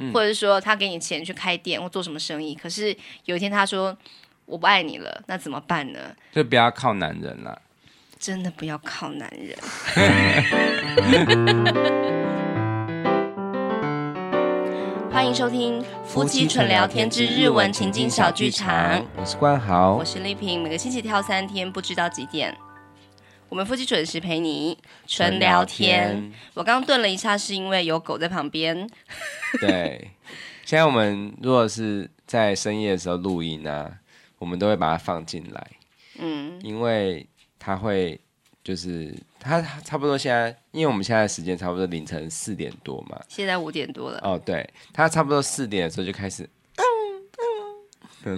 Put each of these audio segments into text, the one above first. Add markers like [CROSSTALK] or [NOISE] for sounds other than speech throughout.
嗯、或者是说他给你钱去开店或做什么生意，可是有一天他说我不爱你了，那怎么办呢？就不要靠男人了，真的不要靠男人。[LAUGHS] 欢迎收听夫妻纯聊天之日文情境小剧场，我是冠豪，我是丽萍，每个星期跳三天，不知道几点。我们夫妻准时陪你纯聊天。我刚刚顿了一下，是因为有狗在旁边。对，现在我们如果是在深夜的时候录音呢、啊，我们都会把它放进来。嗯，因为它会。就是它差不多现在，因为我们现在的时间差不多凌晨四点多嘛，现在五点多了。哦，对，它差不多四点的时候就开始。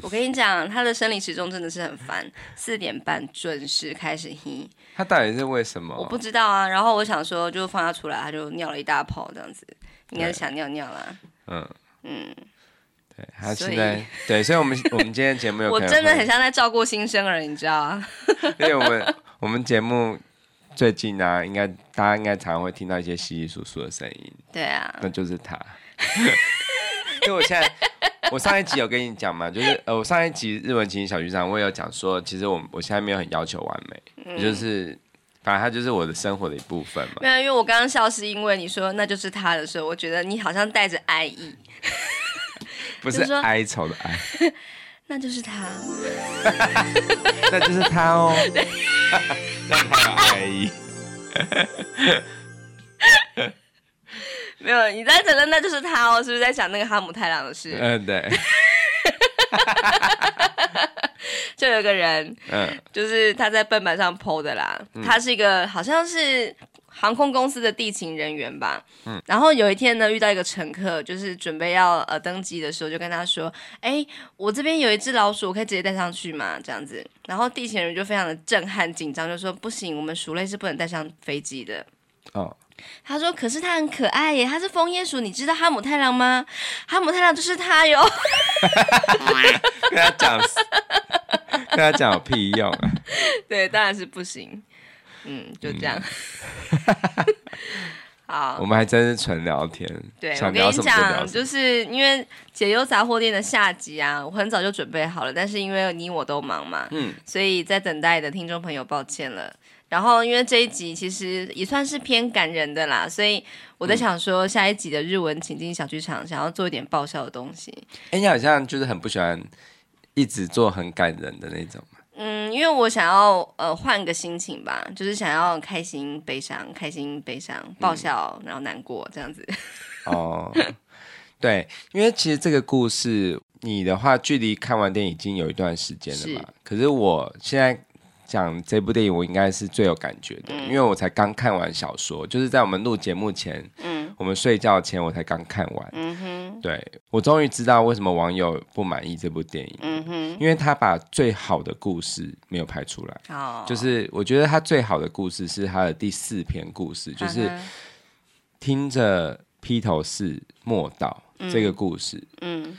我跟你讲，他的生理时钟真的是很烦，[LAUGHS] 四点半准时开始嘿。他到底是为什么？我不知道啊。然后我想说，就放他出来，他就尿了一大泡，这样子，应该是想尿尿啦。嗯嗯，对，他现在对，所以我们我们今天节目有，[LAUGHS] 我真的很像在照顾新生儿，你知道啊？[LAUGHS] 因为我们。我们节目最近啊，应该大家应该常常会听到一些稀稀疏疏的声音。对啊，那就是他。因为我现在，我上一集有跟你讲嘛，就是呃，我上一集日文情景小剧场，我也有讲说，其实我我现在没有很要求完美，嗯、就是反正他就是我的生活的一部分嘛。没有，因为我刚刚笑是因为你说那就是他的时候，我觉得你好像带着爱意，[LAUGHS] 不是哀愁的哀。[LAUGHS] 那就是他，[LAUGHS] 那就是他哦，那他有爱意，没有你在承认那就是他哦，是不是在讲那个哈姆太郎的事？嗯，对，[LAUGHS] 就有个人，嗯，就是他在笨板上 PO 的啦，嗯、他是一个好像是。航空公司的地勤人员吧，嗯，然后有一天呢，遇到一个乘客，就是准备要呃登机的时候，就跟他说：“哎，我这边有一只老鼠，我可以直接带上去吗？”这样子，然后地勤人就非常的震撼紧张，就说：“不行，我们鼠类是不能带上飞机的。”哦，他说：“可是他很可爱耶，他是枫叶鼠，你知道哈姆太郎吗？哈姆太郎就是他哟。[LAUGHS] ”跟他讲，跟他讲有屁用啊？对，当然是不行。嗯，就这样。[LAUGHS] 好，我们还真是纯聊天。对，我跟你讲，就是因为解忧杂货店的下集啊，我很早就准备好了，但是因为你我都忙嘛，嗯，所以在等待的听众朋友抱歉了。然后因为这一集其实也算是偏感人的啦，所以我在想说下一集的日文情境小剧场，想要做一点爆笑的东西。哎、欸，你好像就是很不喜欢一直做很感人的那种。嗯，因为我想要呃换个心情吧，就是想要开心、悲伤、开心、悲伤、爆笑，嗯、然后难过这样子。哦，对，因为其实这个故事，你的话距离看完电影已经有一段时间了嘛。是可是我现在讲这部电影，我应该是最有感觉的，嗯、因为我才刚看完小说，就是在我们录节目前，嗯，我们睡觉前我才刚看完。嗯哼。对，我终于知道为什么网友不满意这部电影，嗯哼，因为他把最好的故事没有拍出来。哦，就是我觉得他最好的故事是他的第四篇故事，就是听着披头士莫道这个故事。嗯，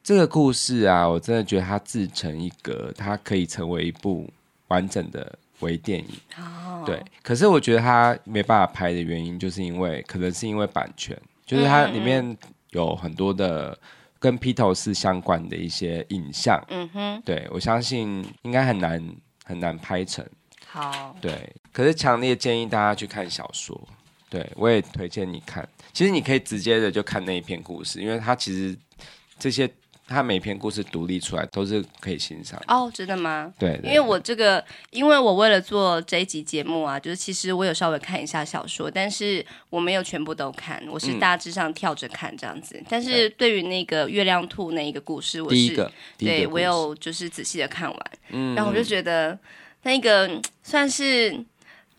这个故事啊，我真的觉得它自成一格，它可以成为一部完整的微电影。哦，对，可是我觉得他没办法拍的原因，就是因为可能是因为版权，就是它里面。有很多的跟披头士相关的一些影像，嗯哼，对，我相信应该很难很难拍成。好，对，可是强烈建议大家去看小说，对，我也推荐你看。其实你可以直接的就看那一篇故事，因为它其实这些。他每篇故事独立出来都是可以欣赏哦，真的吗？对，对，对，因为我这个，因为我为了做这一集节目啊，就是其实我有稍微看一下小说，但是我没有全部都看，我是大致上跳着看这样子。嗯、但是对于那个月亮兔那一个故事，我是对我有就是仔细的看完，嗯，然后我就觉得那个算是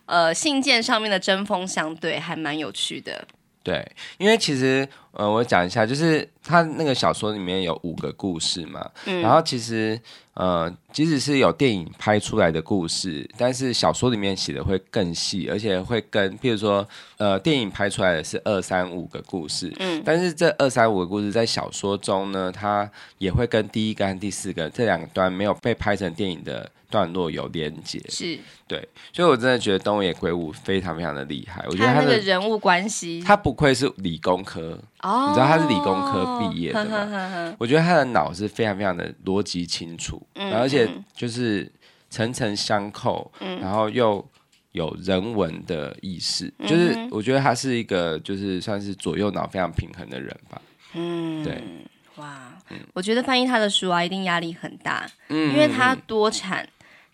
呃信件上面的针锋相对，还蛮有趣的。对，因为其实，呃，我讲一下，就是他那个小说里面有五个故事嘛，嗯，然后其实，呃，即使是有电影拍出来的故事，但是小说里面写的会更细，而且会跟，譬如说，呃，电影拍出来的是二三五个故事，嗯，但是这二三五个故事在小说中呢，它也会跟第一个和第四个这两段没有被拍成电影的。段落有连结，是对，所以我真的觉得东野圭吾非常非常的厉害。我觉得他的他人物关系，他不愧是理工科哦，你知道他是理工科毕业的吗？呵呵呵，我觉得他的脑是非常非常的逻辑清楚，嗯，而且就是层层相扣，嗯，然后又有人文的意识，嗯，就是我觉得他是一个就是算是左右脑非常平衡的人吧。嗯，对，哇，嗯，我觉得翻译他的书啊，一定压力很大，嗯，因为他多产，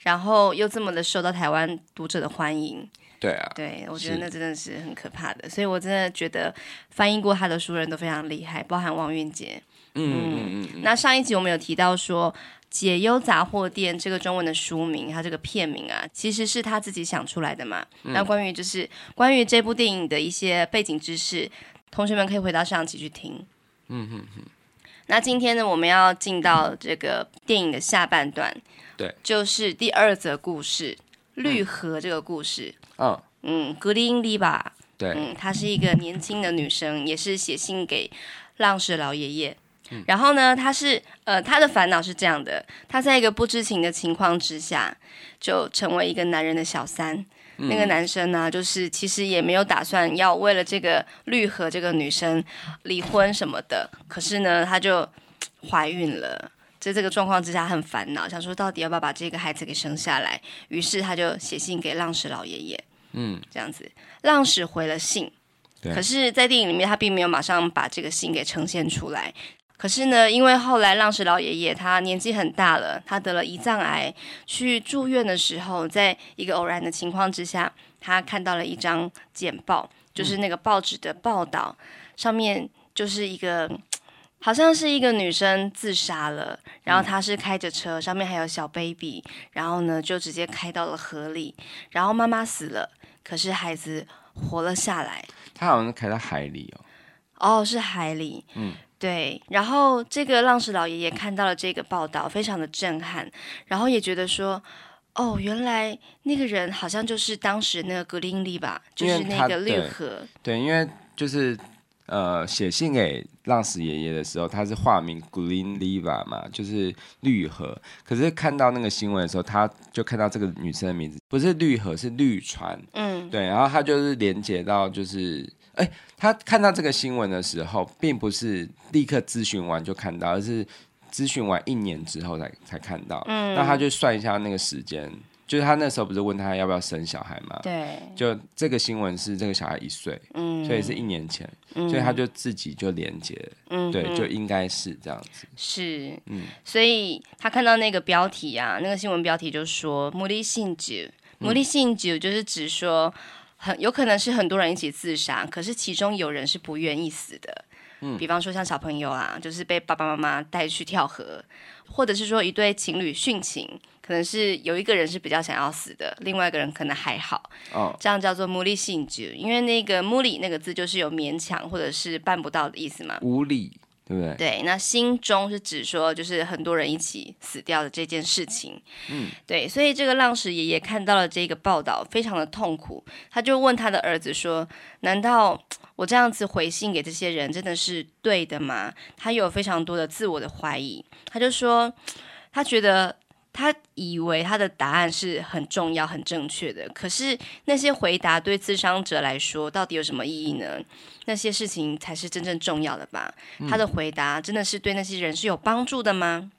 然后又这么的受到台湾读者的欢迎。对啊，对，我觉得那真的是很可怕的，所以我真的觉得翻译过他的书人都非常厉害，包含王韵杰。嗯嗯嗯。那上一集我们有提到说，《解忧杂货店》这个中文的书名，它这个片名啊，其实是他自己想出来的嘛。嗯、那关于就是关于这部电影的一些背景知识，同学们可以回到上集去听。嗯嗯嗯。那今天呢，我们要进到这个电影的下半段，对，就是第二则故事——绿河这个故事。嗯嗯，格林丽吧，对，嗯，她是一个年轻的女生，也是写信给浪士老爷爷。嗯、然后呢，她是呃，她的烦恼是这样的：她在一个不知情的情况之下，就成为一个男人的小三。嗯、那个男生呢，就是其实也没有打算要为了这个绿和这个女生离婚什么的。可是呢，他就怀孕了。在这个状况之下，很烦恼，想说到底要不要把这个孩子给生下来。于是他就写信给浪矢老爷爷。嗯，这样子，浪矢回了信，对可是，在电影里面他并没有马上把这个信给呈现出来。可是呢，因为后来浪石老爷爷他年纪很大了，他得了胰脏癌，去住院的时候，在一个偶然的情况之下，他看到了一张简报，就是那个报纸的报道，嗯、上面就是一个好像是一个女生自杀了，然后她是开着车，上面还有小 baby，然后呢就直接开到了河里，然后妈妈死了。可是孩子活了下来，他好像是开到海里哦。哦，是海里。嗯，对。然后这个浪士老爷爷看到了这个报道，非常的震撼，然后也觉得说，哦，原来那个人好像就是当时那个格林利吧，就是那个绿河。对，因为就是。呃，写信给浪士爷爷的时候，他是化名 Green Liver 嘛，就是绿河。可是看到那个新闻的时候，他就看到这个女生的名字不是绿河，是绿船。嗯，对。然后他就是连接到，就是哎，他看到这个新闻的时候，并不是立刻咨询完就看到，而是咨询完一年之后才才看到。嗯，那他就算一下那个时间。就是他那时候不是问他要不要生小孩吗？对，就这个新闻是这个小孩一岁，嗯，所以是一年前，嗯、所以他就自己就连接，嗯，对，就应该是这样子，是，嗯，所以他看到那个标题啊，那个新闻标题就说“无理心中”，“无理心中”就是指说很有可能是很多人一起自杀，可是其中有人是不愿意死的，嗯，比方说像小朋友啊，就是被爸爸妈妈带去跳河，或者是说一对情侣殉情。可能是有一个人是比较想要死的，另外一个人可能还好。哦，这样叫做无理心中，因为那个无理那个字就是有勉强或者是办不到的意思嘛。无理，对不对？对，那心中是指说就是很多人一起死掉的这件事情。嗯，对，所以这个浪矢爷爷看到了这个报道，非常的痛苦，他就问他的儿子说：“难道我这样子回信给这些人真的是对的吗？”他有非常多的自我的怀疑，他就说他觉得。他以为他的答案是很重要、很正确的，可是那些回答对自伤者来说到底有什么意义呢？那些事情才是真正重要的吧？嗯、他的回答真的是对那些人是有帮助的吗？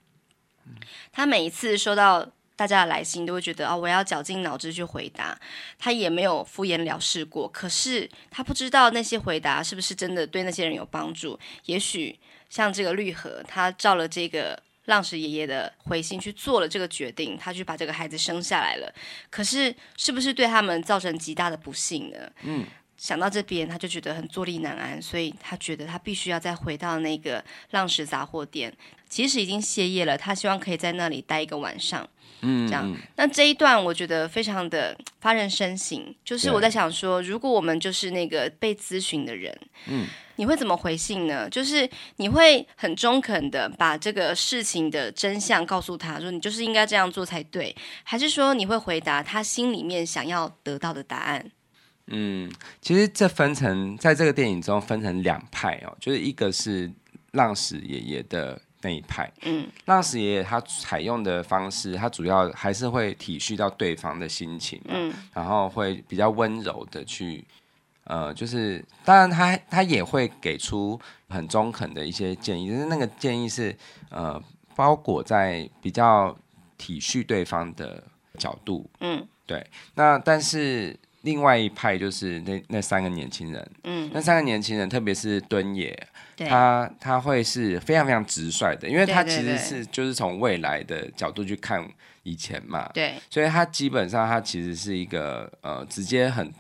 嗯、他每一次收到大家的来信，都会觉得哦，我要绞尽脑汁去回答。他也没有敷衍了事过，可是他不知道那些回答是不是真的对那些人有帮助。也许像这个绿河，他照了这个。浪石爷爷的回信去做了这个决定，他去把这个孩子生下来了。可是，是不是对他们造成极大的不幸呢？嗯，想到这边，他就觉得很坐立难安，所以他觉得他必须要再回到那个浪石杂货店。其实已经歇业了，他希望可以在那里待一个晚上。嗯，这样。那这一段我觉得非常的发人深省，就是我在想说，如果我们就是那个被咨询的人，嗯。你会怎么回信呢？就是你会很中肯的把这个事情的真相告诉他，说你就是应该这样做才对，还是说你会回答他心里面想要得到的答案？嗯，其实这分成在这个电影中分成两派哦，就是一个是浪矢爷爷的那一派，嗯，浪矢爷爷他采用的方式，他主要还是会体恤到对方的心情，嗯，然后会比较温柔的去。呃，就是当然他他也会给出很中肯的一些建议，就是那个建议是呃包裹在比较体恤对方的角度，嗯，对。那但是另外一派就是那那三个年轻人，嗯，那三个年轻人，特别是敦也，他他会是非常非常直率的，因为他其实是就是从未来的角度去看以前嘛，对，所以他基本上他其实是一个呃直接很。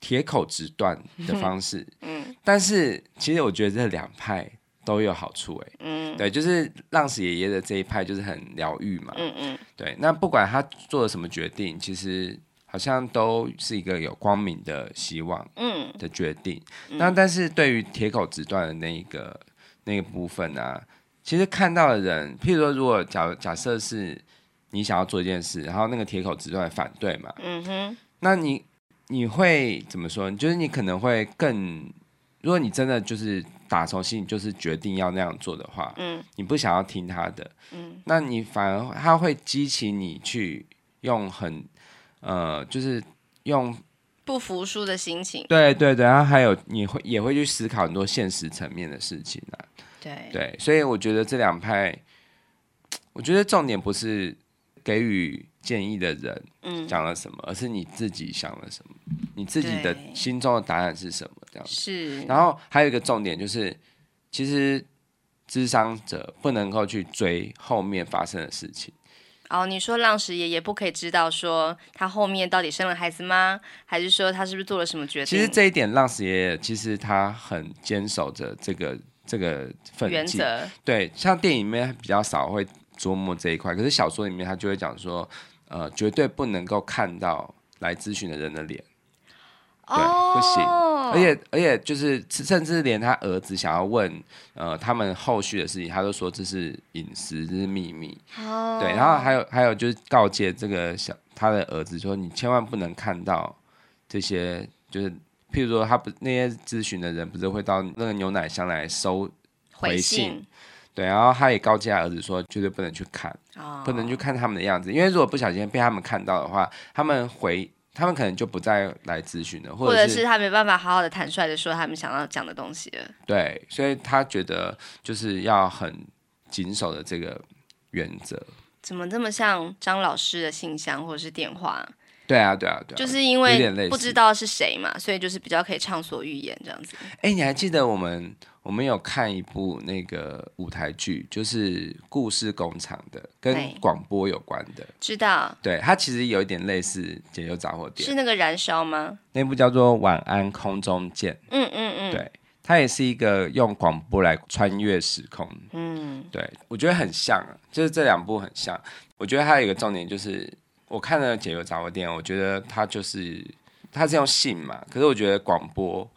铁口直断的方式，嗯，但是其实我觉得这两派都有好处，哎，嗯，对，就是浪矢爷爷的这一派就是很疗愈嘛，嗯嗯，对，那不管他做了什么决定，其实好像都是一个有光明的希望，嗯的决定。嗯、那但是对于铁口直断的那一个那个部分呢、啊，其实看到的人，譬如说，如果假假设是你想要做一件事，然后那个铁口直断反对嘛，嗯哼，那你。你会怎么说？就是你可能会更，如果你真的就是打从心里就是决定要那样做的话，嗯，你不想要听他的，嗯，那你反而他会激起你去用很，呃，就是用不服输的心情，对对对，然后还有你会也会去思考很多现实层面的事情啊，对对，所以我觉得这两派，我觉得重点不是给予。建议的人讲了什么，嗯、而是你自己想了什么，你自己的心中的答案是什么？这样是。然后还有一个重点就是，其实智商者不能够去追后面发生的事情。哦，你说浪石爷爷不可以知道说他后面到底生了孩子吗？还是说他是不是做了什么决定？其实这一点，浪石爷爷其实他很坚守着这个这个分原则。对，像电影里面比较少会琢磨这一块，可是小说里面他就会讲说。呃，绝对不能够看到来咨询的人的脸，对，oh. 不行。而且，而且就是，甚至连他儿子想要问呃他们后续的事情，他都说这是隐私，这是秘密。Oh. 对，然后还有还有就是告诫这个小他的儿子说，你千万不能看到这些，就是譬如说他不那些咨询的人不是会到那个牛奶箱来收回信。对，然后他也告诫他儿子说，绝对不能去看，oh. 不能去看他们的样子，因为如果不小心被他们看到的话，他们回，他们可能就不再来咨询了，或者是，他没办法好好的坦率的说他们想要讲的东西了。对，所以他觉得就是要很谨守的这个原则。怎么这么像张老师的信箱或者是电话？对啊，对啊，对啊，就是因为不知道是谁嘛，所以就是比较可以畅所欲言这样子。哎，你还记得我们？我们有看一部那个舞台剧，就是故事工厂的，跟广播有关的。知道。对，它其实有一点类似《解忧杂货店》。是那个燃烧吗？那部叫做《晚安空中见》。嗯嗯嗯。对，它也是一个用广播来穿越时空。嗯。对，我觉得很像，就是这两部很像。我觉得还有一个重点就是，我看了《解忧杂货店》，我觉得它就是它是用信嘛，可是我觉得广播。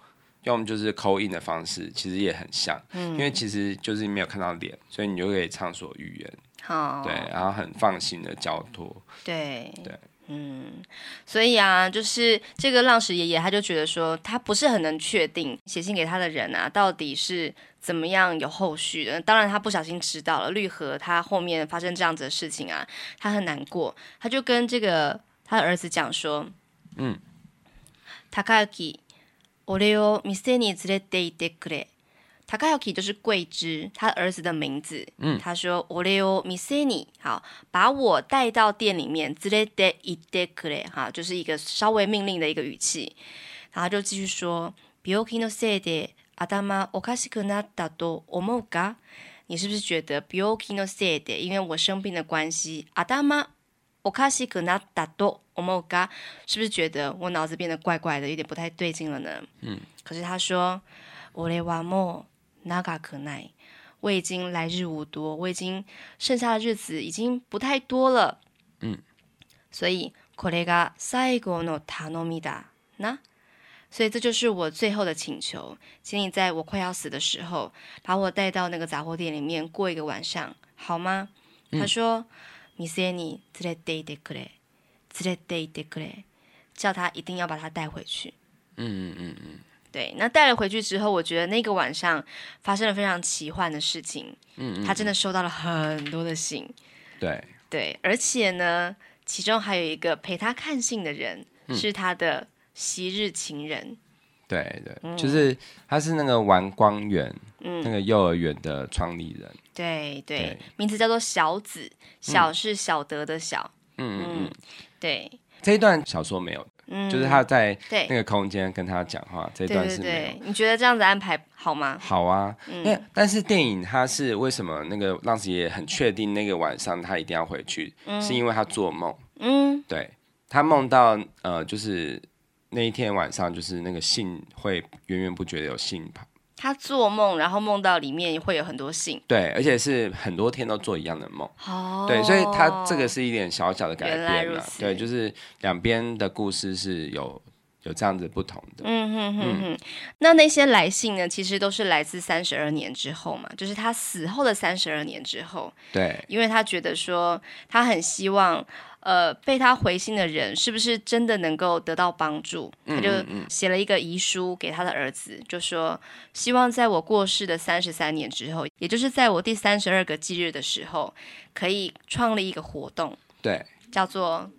用就是 call in 的方式，其实也很像，嗯、因为其实就是没有看到脸，所以你就可以畅所欲言，好，对，然后很放心的交托，对对，嗯，所以啊，就是这个浪石爷爷他就觉得说，他不是很能确定写信给他的人啊，到底是怎么样有后续的。当然，他不小心知道了绿河他后面发生这样子的事情啊，他很难过，他就跟这个他的儿子讲说，嗯，高之。我を店に连れて行ってくれ。高之就是桂枝，他儿子的名字。嗯，他说我を店に，好，把我带到店里面。连れて行ってくれ，哈，就是一个稍微命令的一个语气。然后就继续说，病気のせいで头おかしくなったと思うか？你是不是觉得病気のせいで，因为我生病的关系，头おかしくなったと思うか？是不是觉得我脑子变得怪怪的，有点不太对劲了呢？嗯。可是他说，我はもう长くない，我已经来日无多，我已经剩下的日子已经不太多了。嗯。所以これが最后の頼みだな。所以这就是我最后的请求，请你在我快要死的时候，把我带到那个杂货店里面过一个晚上，好吗？嗯、他说。 店に连れて行ってくれ，连れて行ってくれ，叫他一定要把他带回去。嗯嗯嗯嗯，对。那带了回去之后，我觉得那个晚上发生了非常奇幻的事情。嗯，嗯，他真的收到了很多的信。对对，而且呢，其中还有一个陪他看信的人，嗯、是他的昔日情人。 对对，嗯、就是他是那个玩光源，嗯，那个幼儿园的创立人。对对，对名字叫做小子，小是小德的小。嗯嗯嗯，对。这一段小说没有。嗯，就是他在那个空间跟他讲话，这一段是没有。对对对，你觉得这样子安排好吗？好啊，因为、嗯、但是电影他是为什么那个浪子爷爷很确定那个晚上他一定要回去，嗯、是因为他做梦。嗯，对，他梦到呃，就是那一天晚上，就是那个信会源源不绝的有信跑。他做梦，然后梦到里面会有很多信，对，而且是很多天都做一样的梦，哦，对，所以他这个是一点小小的改变了，对，就是两边的故事是有有这样子不同的，嗯哼哼哼。嗯、那那些来信呢，其实都是来自三十二年之后嘛，就是他死后的三十二年之后，对，因为他觉得说他很希望。呃，被他回信的人是不是真的能够得到帮助？他就写了一个遗书给他的儿子，就说希望在我过世的三十三年之后，也就是在我第三十二个忌日的时候，可以创立一个活动，对，叫做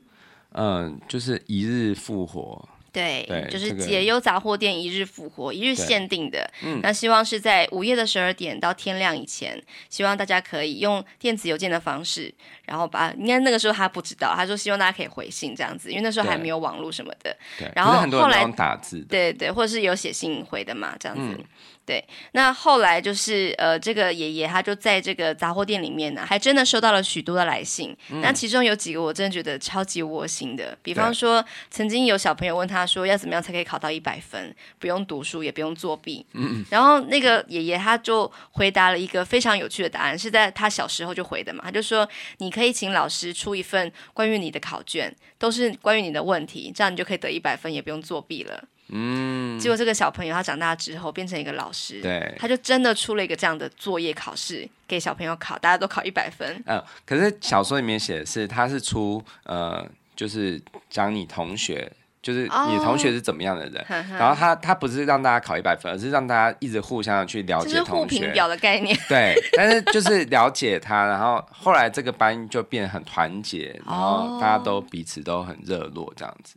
嗯，就是一日复活。对，对就是解忧杂货店一日复活，一日限定的。嗯，那希望是在午夜的十二点到天亮以前，希望大家可以用电子邮件的方式，然后把应该那个时候他不知道，他说希望大家可以回信这样子，因为那时候还没有网络什么的。对，然后后来打字，对对，或者是有写信回的嘛，这样子。嗯对，那后来就是呃，这个爷爷他就在这个杂货店里面呢，还真的收到了许多的来信。嗯、那其中有几个我真的觉得超级窝心的，比方说，曾经有小朋友问他说，要怎么样才可以考到一百分，不用读书也不用作弊。嗯，然后那个爷爷他就回答了一个非常有趣的答案，是在他小时候就回的嘛，他就说，你可以请老师出一份关于你的考卷，都是关于你的问题，这样你就可以得一百分，也不用作弊了。嗯，结果这个小朋友他长大之后变成一个老师，对，他就真的出了一个这样的作业考试给小朋友考，大家都考一百分。嗯，可是小说里面写的是他是出呃，就是讲你同学，就是你的同学是怎么样的人，哦、然后他他不是让大家考一百分，而是让大家一直互相的去了解同学，表的概念。对，但是就是了解他，然后后来这个班就变得很团结，然后大家都彼此都很热络这样子。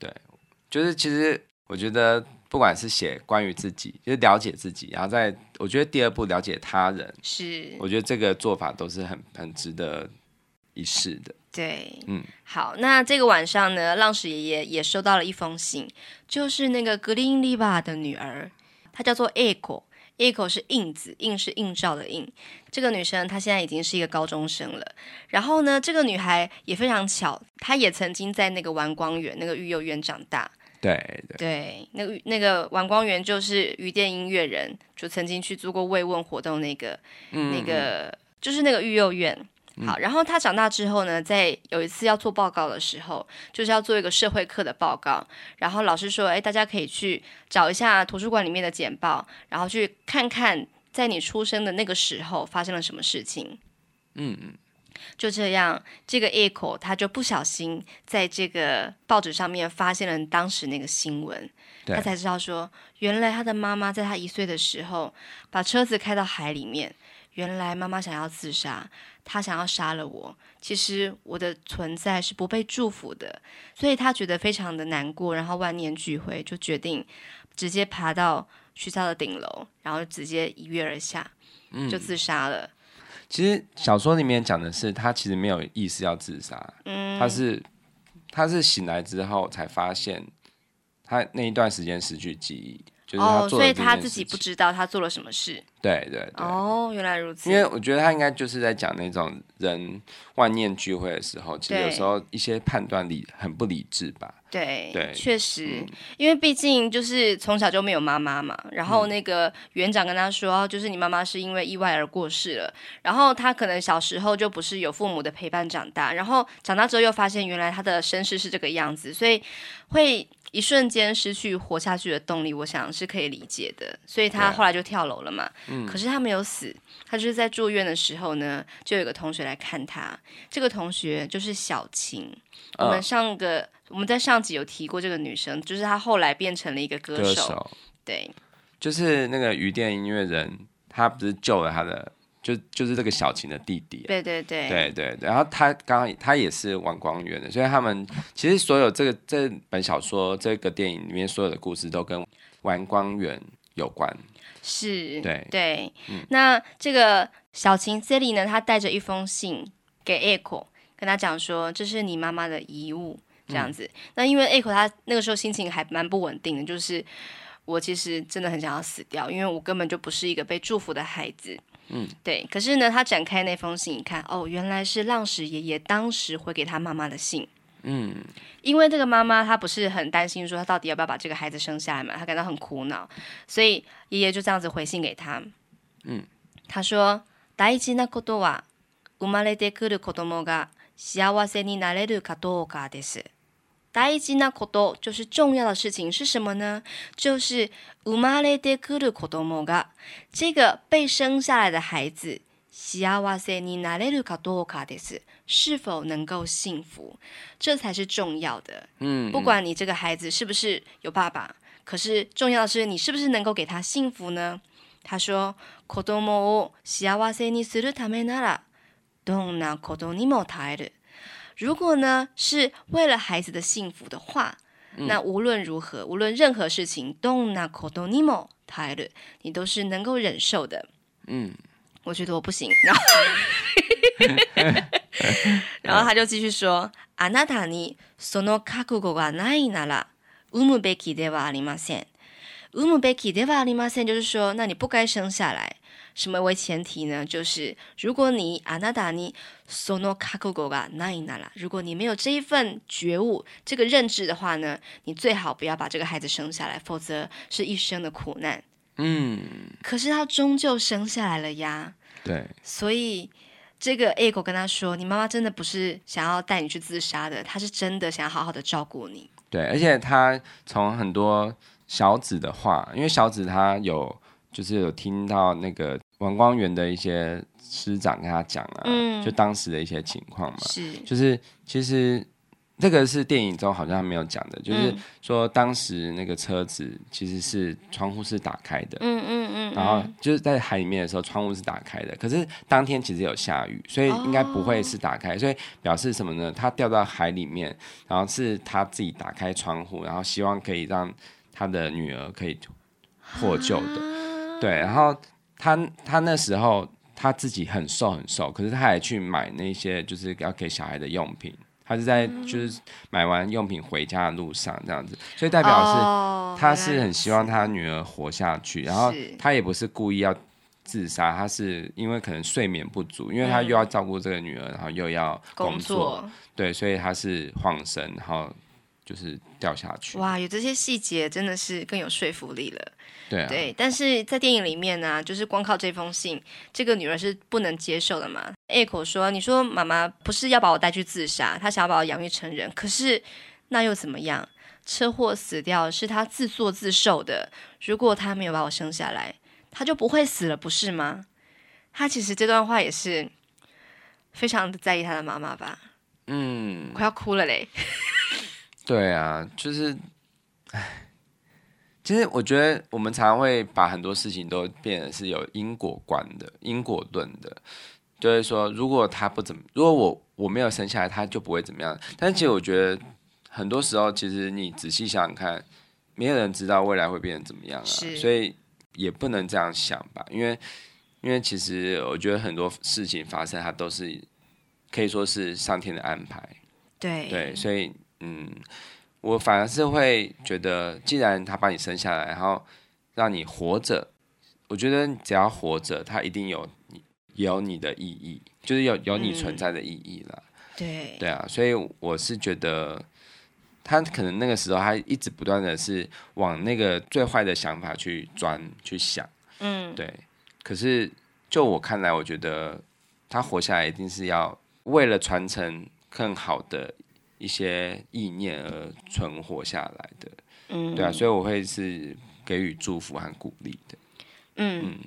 对，就是其实。我觉得不管是写关于自己，就是了解自己，然后在我觉得第二步了解他人，是我觉得这个做法都是很很值得一试的。对，嗯，好，那这个晚上呢，浪矢爷爷也收到了一封信，就是那个格林利巴的女儿，她叫做 Echo，Echo 是印子，印是映照的印。这个女生她现在已经是一个高中生了。然后呢，这个女孩也非常巧，她也曾经在那个玩光园那个育幼院长大。对对，对，那个那个王光源就是鱼店音乐人，就曾经去做过慰问活动，那个、嗯、那个就是那个育幼院。嗯、好，然后他长大之后呢，在有一次要做报告的时候，就是要做一个社会课的报告，然后老师说，哎，大家可以去找一下图书馆里面的简报，然后去看看在你出生的那个时候发生了什么事情。嗯嗯。就这样，这个 Echo 他就不小心在这个报纸上面发现了当时那个新闻，他才知道说，原来他的妈妈在他一岁的时候把车子开到海里面，原来妈妈想要自杀，她想要杀了我。其实我的存在是不被祝福的，所以他觉得非常的难过，然后万念俱灰，就决定直接爬到学校的顶楼，然后直接一跃而下，就自杀了。嗯 [LAUGHS] 其实小说里面讲的是，他其实没有意思要自杀，嗯，他是他是醒来之后才发现，他那一段时间失去记忆。哦，所以他自己不知道他做了什么事。对对对。哦，原来如此。因为我觉得他应该就是在讲那种人万念俱灰的时候，其实有时候一些判断力很不理智吧。对对，确实，因为毕竟就是从小就没有妈妈嘛。然后那个园长跟他说，就是你妈妈是因为意外而过世了。然后他可能小时候就不是有父母的陪伴长大，然后长大之后又发现原来他的身世是这个样子，所以会。一瞬间失去活下去的动力，我想是可以理解的。所以他后来就跳楼了嘛。嗯。可是他没有死，他就是在住院的时候呢，就有个同学来看他。这个同学就是小晴。哦、我们上个我们在上集有提过这个女生，就是她后来变成了一个歌手。歌手。对。就是那个鱼店音乐人，他不是救了他的就就是这个小琴的弟弟，对对对，对对，然后他刚刚他也是玩光源的，所以他们 [LAUGHS] 其实所有这个这本小说这个电影里面所有的故事都跟玩光源有关，是，对。对，嗯、那这个小晴这里呢，他带着一封信给 Echo，跟他讲说这是你妈妈的遗物，这样子。嗯、那因为 Echo 他那个时候心情还蛮不稳定的，就是我其实真的很想要死掉，因为我根本就不是一个被祝福的孩子。嗯，对。可是呢，他展开那封信一看，哦，原来是浪矢爷爷当时回给他妈妈的信。嗯，因为这个妈妈她不是很担心说她到底要不要把这个孩子生下来嘛，她感到很苦恼，所以爷爷就这样子回信给他。嗯，他说：“大事なことは生まれてくる子供が幸せになれるかどうかです。” 大事なこと就是重要的事情是什么呢？就是生まれてくる子供が这个被生下来的孩子幸せになれるかどうかです，是否能够幸福，这才是重要的。嗯，不管你这个孩子是不是有爸爸，可是重要的是你是不是能够给他幸福呢？他说：“子供を幸せにするためならどんなことにも耐える。” 如果呢是为了孩子的幸福的话，嗯、那无论如何，无论任何事情，どんなことにも耐える，你都是能够忍受的。嗯，我觉得我不行。然后，[LAUGHS] 然后他就继续说：“あなたにその覚悟がないなら产むべきではありません。产むべきではありません，就是说，那你不该生下来。” 什么为前提呢？就是如果你あなたにその覚悟がないなら，如果你没有这一份觉悟、这个认知的话呢，你最好不要把这个孩子生下来，否则是一生的苦难。嗯，可是他终究生下来了呀。对，所以这个 A 狗跟他说：“你妈妈真的不是想要带你去自杀的，她是真的想要好好的照顾你。”对，而且他从很多小子的话，因为小子他有。 就是有听到那个王光源的一些师长跟他讲啊，嗯、就当时的一些情况嘛，是，就是其实这个是电影中好像没有讲的，就是说当时那个车子其实是窗户是打开的，嗯嗯嗯，然后就是在海里面的时候窗户是打开的，可是当天其实有下雨，所以应该不会是打开，哦、所以表示什么呢？他掉到海里面，然后是他自己打开窗户，然后希望可以让他的女儿可以获救的。啊对，然后他他那时候他自己很瘦很瘦，可是他还去买那些就是要给小孩的用品，他是在就是买完用品回家的路上这样子，所以代表是他是很希望他女儿活下去，然后他也不是故意要自杀，他是因为可能睡眠不足，因为他又要照顾这个女儿，然后又要工作，对，所以他是晃神，然后就是掉下去。哇，有这些细节真的是更有说服力了。对，啊、对，但是在电影里面呢、啊，就是光靠这封信，这个女儿是不能接受的嘛。口说：“你说妈妈不是要把我带去自杀，她想要把我养育成人，可是那又怎么样？车祸死掉是她自作自受的。如果她没有把我生下来，她就不会死了，不是吗？她其实这段话也是非常的在意她的妈妈吧？嗯，快要哭了嘞。[LAUGHS] 对啊，就是，唉。”其实我觉得我们常常会把很多事情都变得是有因果观的、因果论的，就是说，如果他不怎么，如果我我没有生下来，他就不会怎么样。但其实我觉得很多时候，其实你仔细想想看，没有人知道未来会变成怎么样啊，所以也不能这样想吧。因为因为其实我觉得很多事情发生，它都是可以说是上天的安排。对对，所以嗯。我反而是会觉得，既然他把你生下来，然后让你活着，我觉得只要活着，他一定有你有你的意义，就是有有你存在的意义了。嗯、对对啊，所以我是觉得，他可能那个时候他一直不断的是往那个最坏的想法去钻去想。嗯，对。可是就我看来，我觉得他活下来一定是要为了传承更好的。一些意念而存活下来的，嗯，对啊，所以我会是给予祝福和鼓励的，嗯，嗯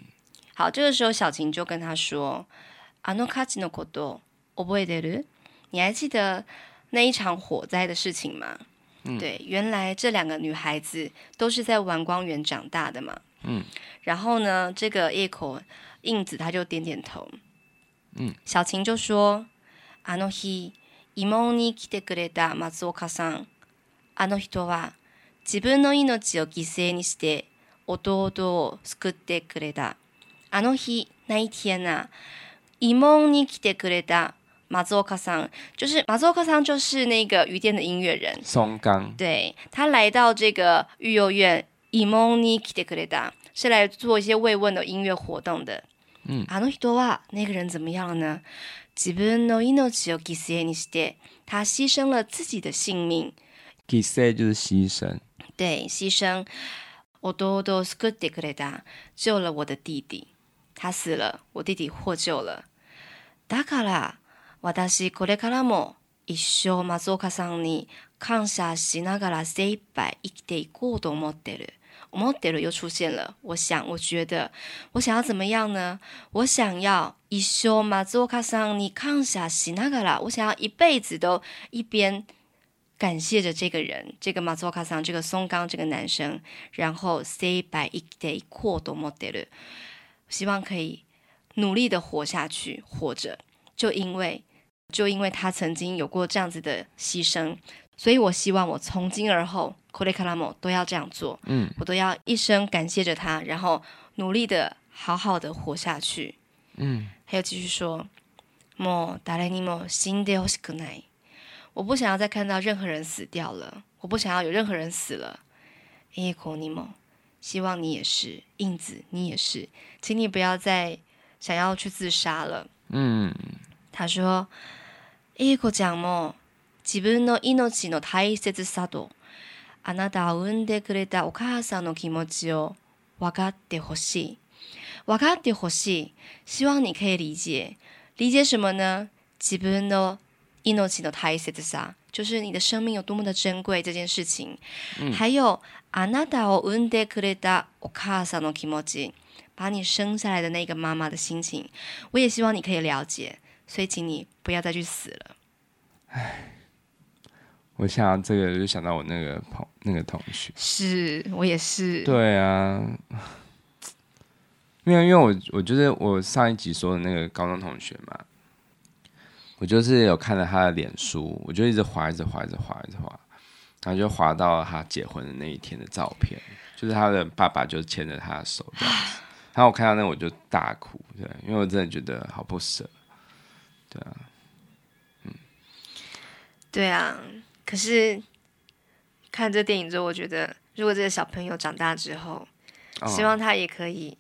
好，这个时候小晴就跟他说：“あの火事のこと覚えてる？你还记得那一场火灾的事情吗？”嗯，对，原来这两个女孩子都是在丸光源长大的嘛，嗯，然后呢，这个 Eiko 应子他就点点头。嗯，小晴就说：“あの日、 慰问に来てくれた松冈さん、あの人は自分の命を犠牲にして弟を救ってくれた。あの日那一天呐、啊，慰问に来てくれた。”马祖卡桑就是马祖卡桑，就是那个鱼店的音乐人松冈。对，他来到这个育幼院，伊蒙尼基德克雷达是来做一些慰问的音乐活动的。嗯，阿诺希多瓦那个人怎么样了呢？自分の命を犠牲にして，他牺牲了自己的性命。犠牲就是牺牲。对，牺牲。我多多斯克德克雷达救了我的弟弟，他死了，我弟弟获救了。だから。私これからも一生松冈さんに感谢しながら精一杯生きていこうと思ってる。思ってる又出现了。我想，我觉得，我想要怎么样呢？我想要一生松冈さんに感谢しながら，我想要一辈子都一边感谢着这个人，这个松冈さん，这个松冈这个男生，然后精一杯生きていこうと思ってる。希望可以努力的活下去，活着，就因为。就因为他曾经有过这样子的牺牲， 所以我希望我从今而后，これからも都要这样做。嗯，我都要一生感谢着他，然后努力的好好的活下去。嗯，还有继续说，もう谁にも死んでほしくない。我不想要再看到任何人死掉了，我不想要有任何人死了。えこにも，希望你也是，印子你也是，请你不要再想要去自杀了。嗯。他说：“英子ちゃんも 自分の命の大切さとあなたを产んでくれたお母さんの気持ちを分かってほしい。分かってほしい。希望你可以理解。理解什么呢？自分の命の大切さ，就是你的生命有多么的珍贵这件事情。嗯、还有あなたを产んでくれたお母さんの気持ち，把你生下来的那个妈妈的心情，我也希望你可以了解。”所以，请你不要再去死了。唉，我想到这个，就想到我那个朋那个同学，是我也是。对啊，因为因为我我就是我上一集说的那个高中同学嘛，我就是有看了他的脸书，我就一直划，一直划，一直划，一直划，然后就划到了他结婚的那一天的照片，就是他的爸爸就牵着他的手这样子，然后我看到那个我就大哭，对，因为我真的觉得好不舍。对啊，嗯，对啊。可是看这电影之后，我觉得如果这个小朋友长大之后，哦、希望他也可以，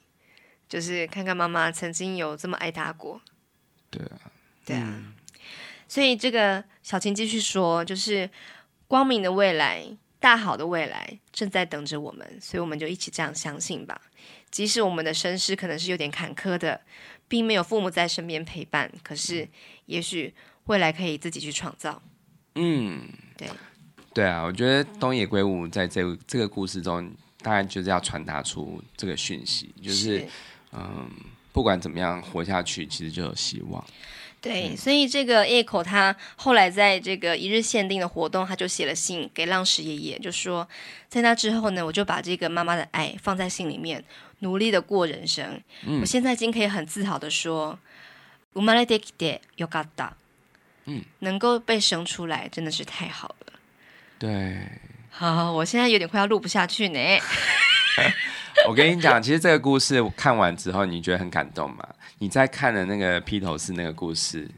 就是看看妈妈曾经有这么爱他过。对啊，对啊。嗯、所以这个小晴继续说，就是光明的未来、大好的未来正在等着我们，所以我们就一起这样相信吧。即使我们的身世可能是有点坎坷的。并没有父母在身边陪伴，可是也许未来可以自己去创造。嗯，对，对啊，我觉得东野圭吾在这个、这个故事中，当然就是要传达出这个讯息，就是，是嗯，不管怎么样活下去，其实就有希望。对，嗯、所以这个 Echo 他后来在这个一日限定的活动，他就写了信给浪矢爷爷，就说在那之后呢，我就把这个妈妈的爱放在心里面。努力的过人生，嗯、我现在已经可以很自豪的说，生まれてきてよかった， 嗯，能够被生出来真的是太好了。对，好，我现在有点快要录不下去呢。[LAUGHS] 我跟你讲，其实这个故事看完之后，你觉得很感动吗？你在看的那个披头士那个故事，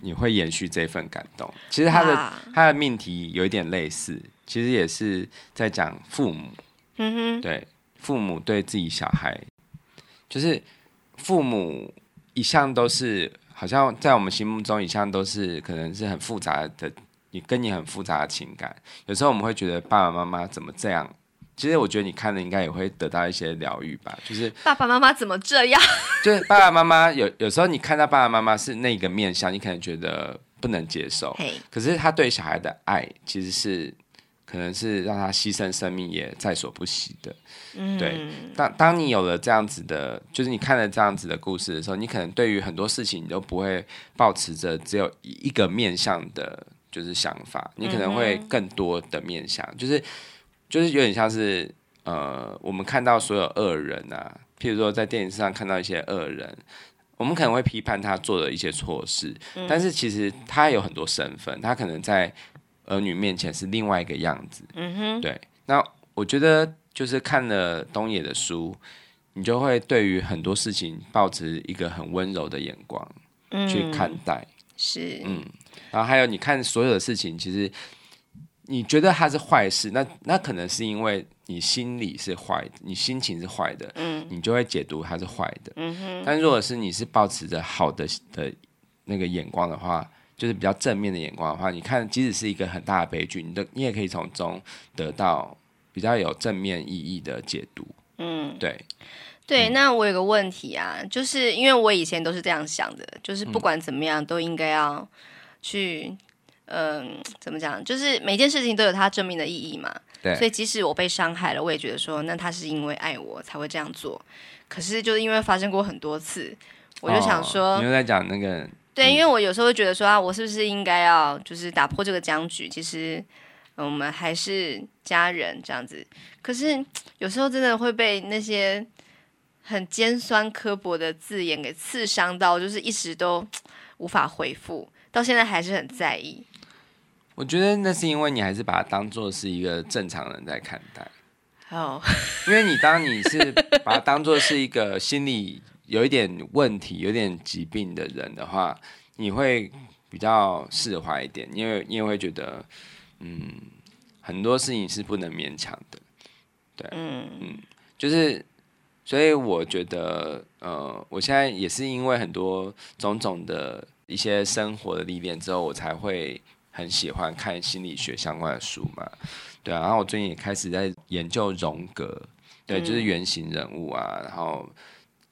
你会延续这份感动。其实他的他的命题有一点类似，其实也是在讲父母。嗯哼，对。父母对自己小孩，就是父母一向都是好像在我们心目中一向都是可能是很复杂的，你跟你很复杂的情感。有时候我们会觉得爸爸妈妈怎么这样？其实我觉得你看了应该也会得到一些疗愈吧。就是爸爸妈妈怎么这样？[LAUGHS] 就是爸爸妈妈有有时候你看到爸爸妈妈是那个面相，你可能觉得不能接受。可是他对小孩的爱其实是。可能是让他牺牲生命也在所不惜的，嗯、对。当当你有了这样子的，就是你看了这样子的故事的时候，你可能对于很多事情你都不会保持着只有一个面向的，就是想法，你可能会更多的面向，嗯、就是就是有点像是呃，我们看到所有恶人啊，譬如说在电影上看到一些恶人，我们可能会批判他做的一些错事，嗯、但是其实他有很多身份，他可能在儿女面前是另外一个样子。嗯哼，对。那我觉得就是看了东野的书，你就会对于很多事情保持一个很温柔的眼光去看待。嗯、是，嗯。然后还有你看所有的事情，其实你觉得它是坏事，那那可能是因为你心里是坏的，你心情是坏的，嗯，你就会解读它是坏的，嗯哼。但如果是你是保持着好的的那个眼光的话，就是比较正面的眼光的话，你看即使是一个很大的悲剧，你的你也可以从中得到比较有正面意义的解读，嗯，对。对，那我有个问题啊，就是因为我以前都是这样想的，就是不管怎么样都应该要。去，嗯、呃，怎么讲？就是每件事情都有它正面的意义嘛。对。所以即使我被伤害了，我也觉得说，那他是因为爱我才会这样做。可是就是因为发生过很多次，我就想说，哦、你又在讲那个？对，因为我有时候会觉得说啊，我是不是应该要就是打破这个僵局？其实、呃、我们还是家人这样子。可是有时候真的会被那些很尖酸刻薄的字眼给刺伤到，就是一时都无法回复。到现在还是很在意。我觉得那是因为你还是把它当做是一个正常人在看待。[LAUGHS] 哦，因为你当你是把它当做是一个心理有一点问题、有点疾病的人的话，你会比较释怀一点，因为你也会觉得，嗯，很多事情是不能勉强的。对，嗯嗯，就是，所以我觉得，呃，我现在也是因为很多种种的。一些生活的历练之后，我才会很喜欢看心理学相关的书嘛，对啊。然后我最近也开始在研究荣格，对，就是原型人物啊，然后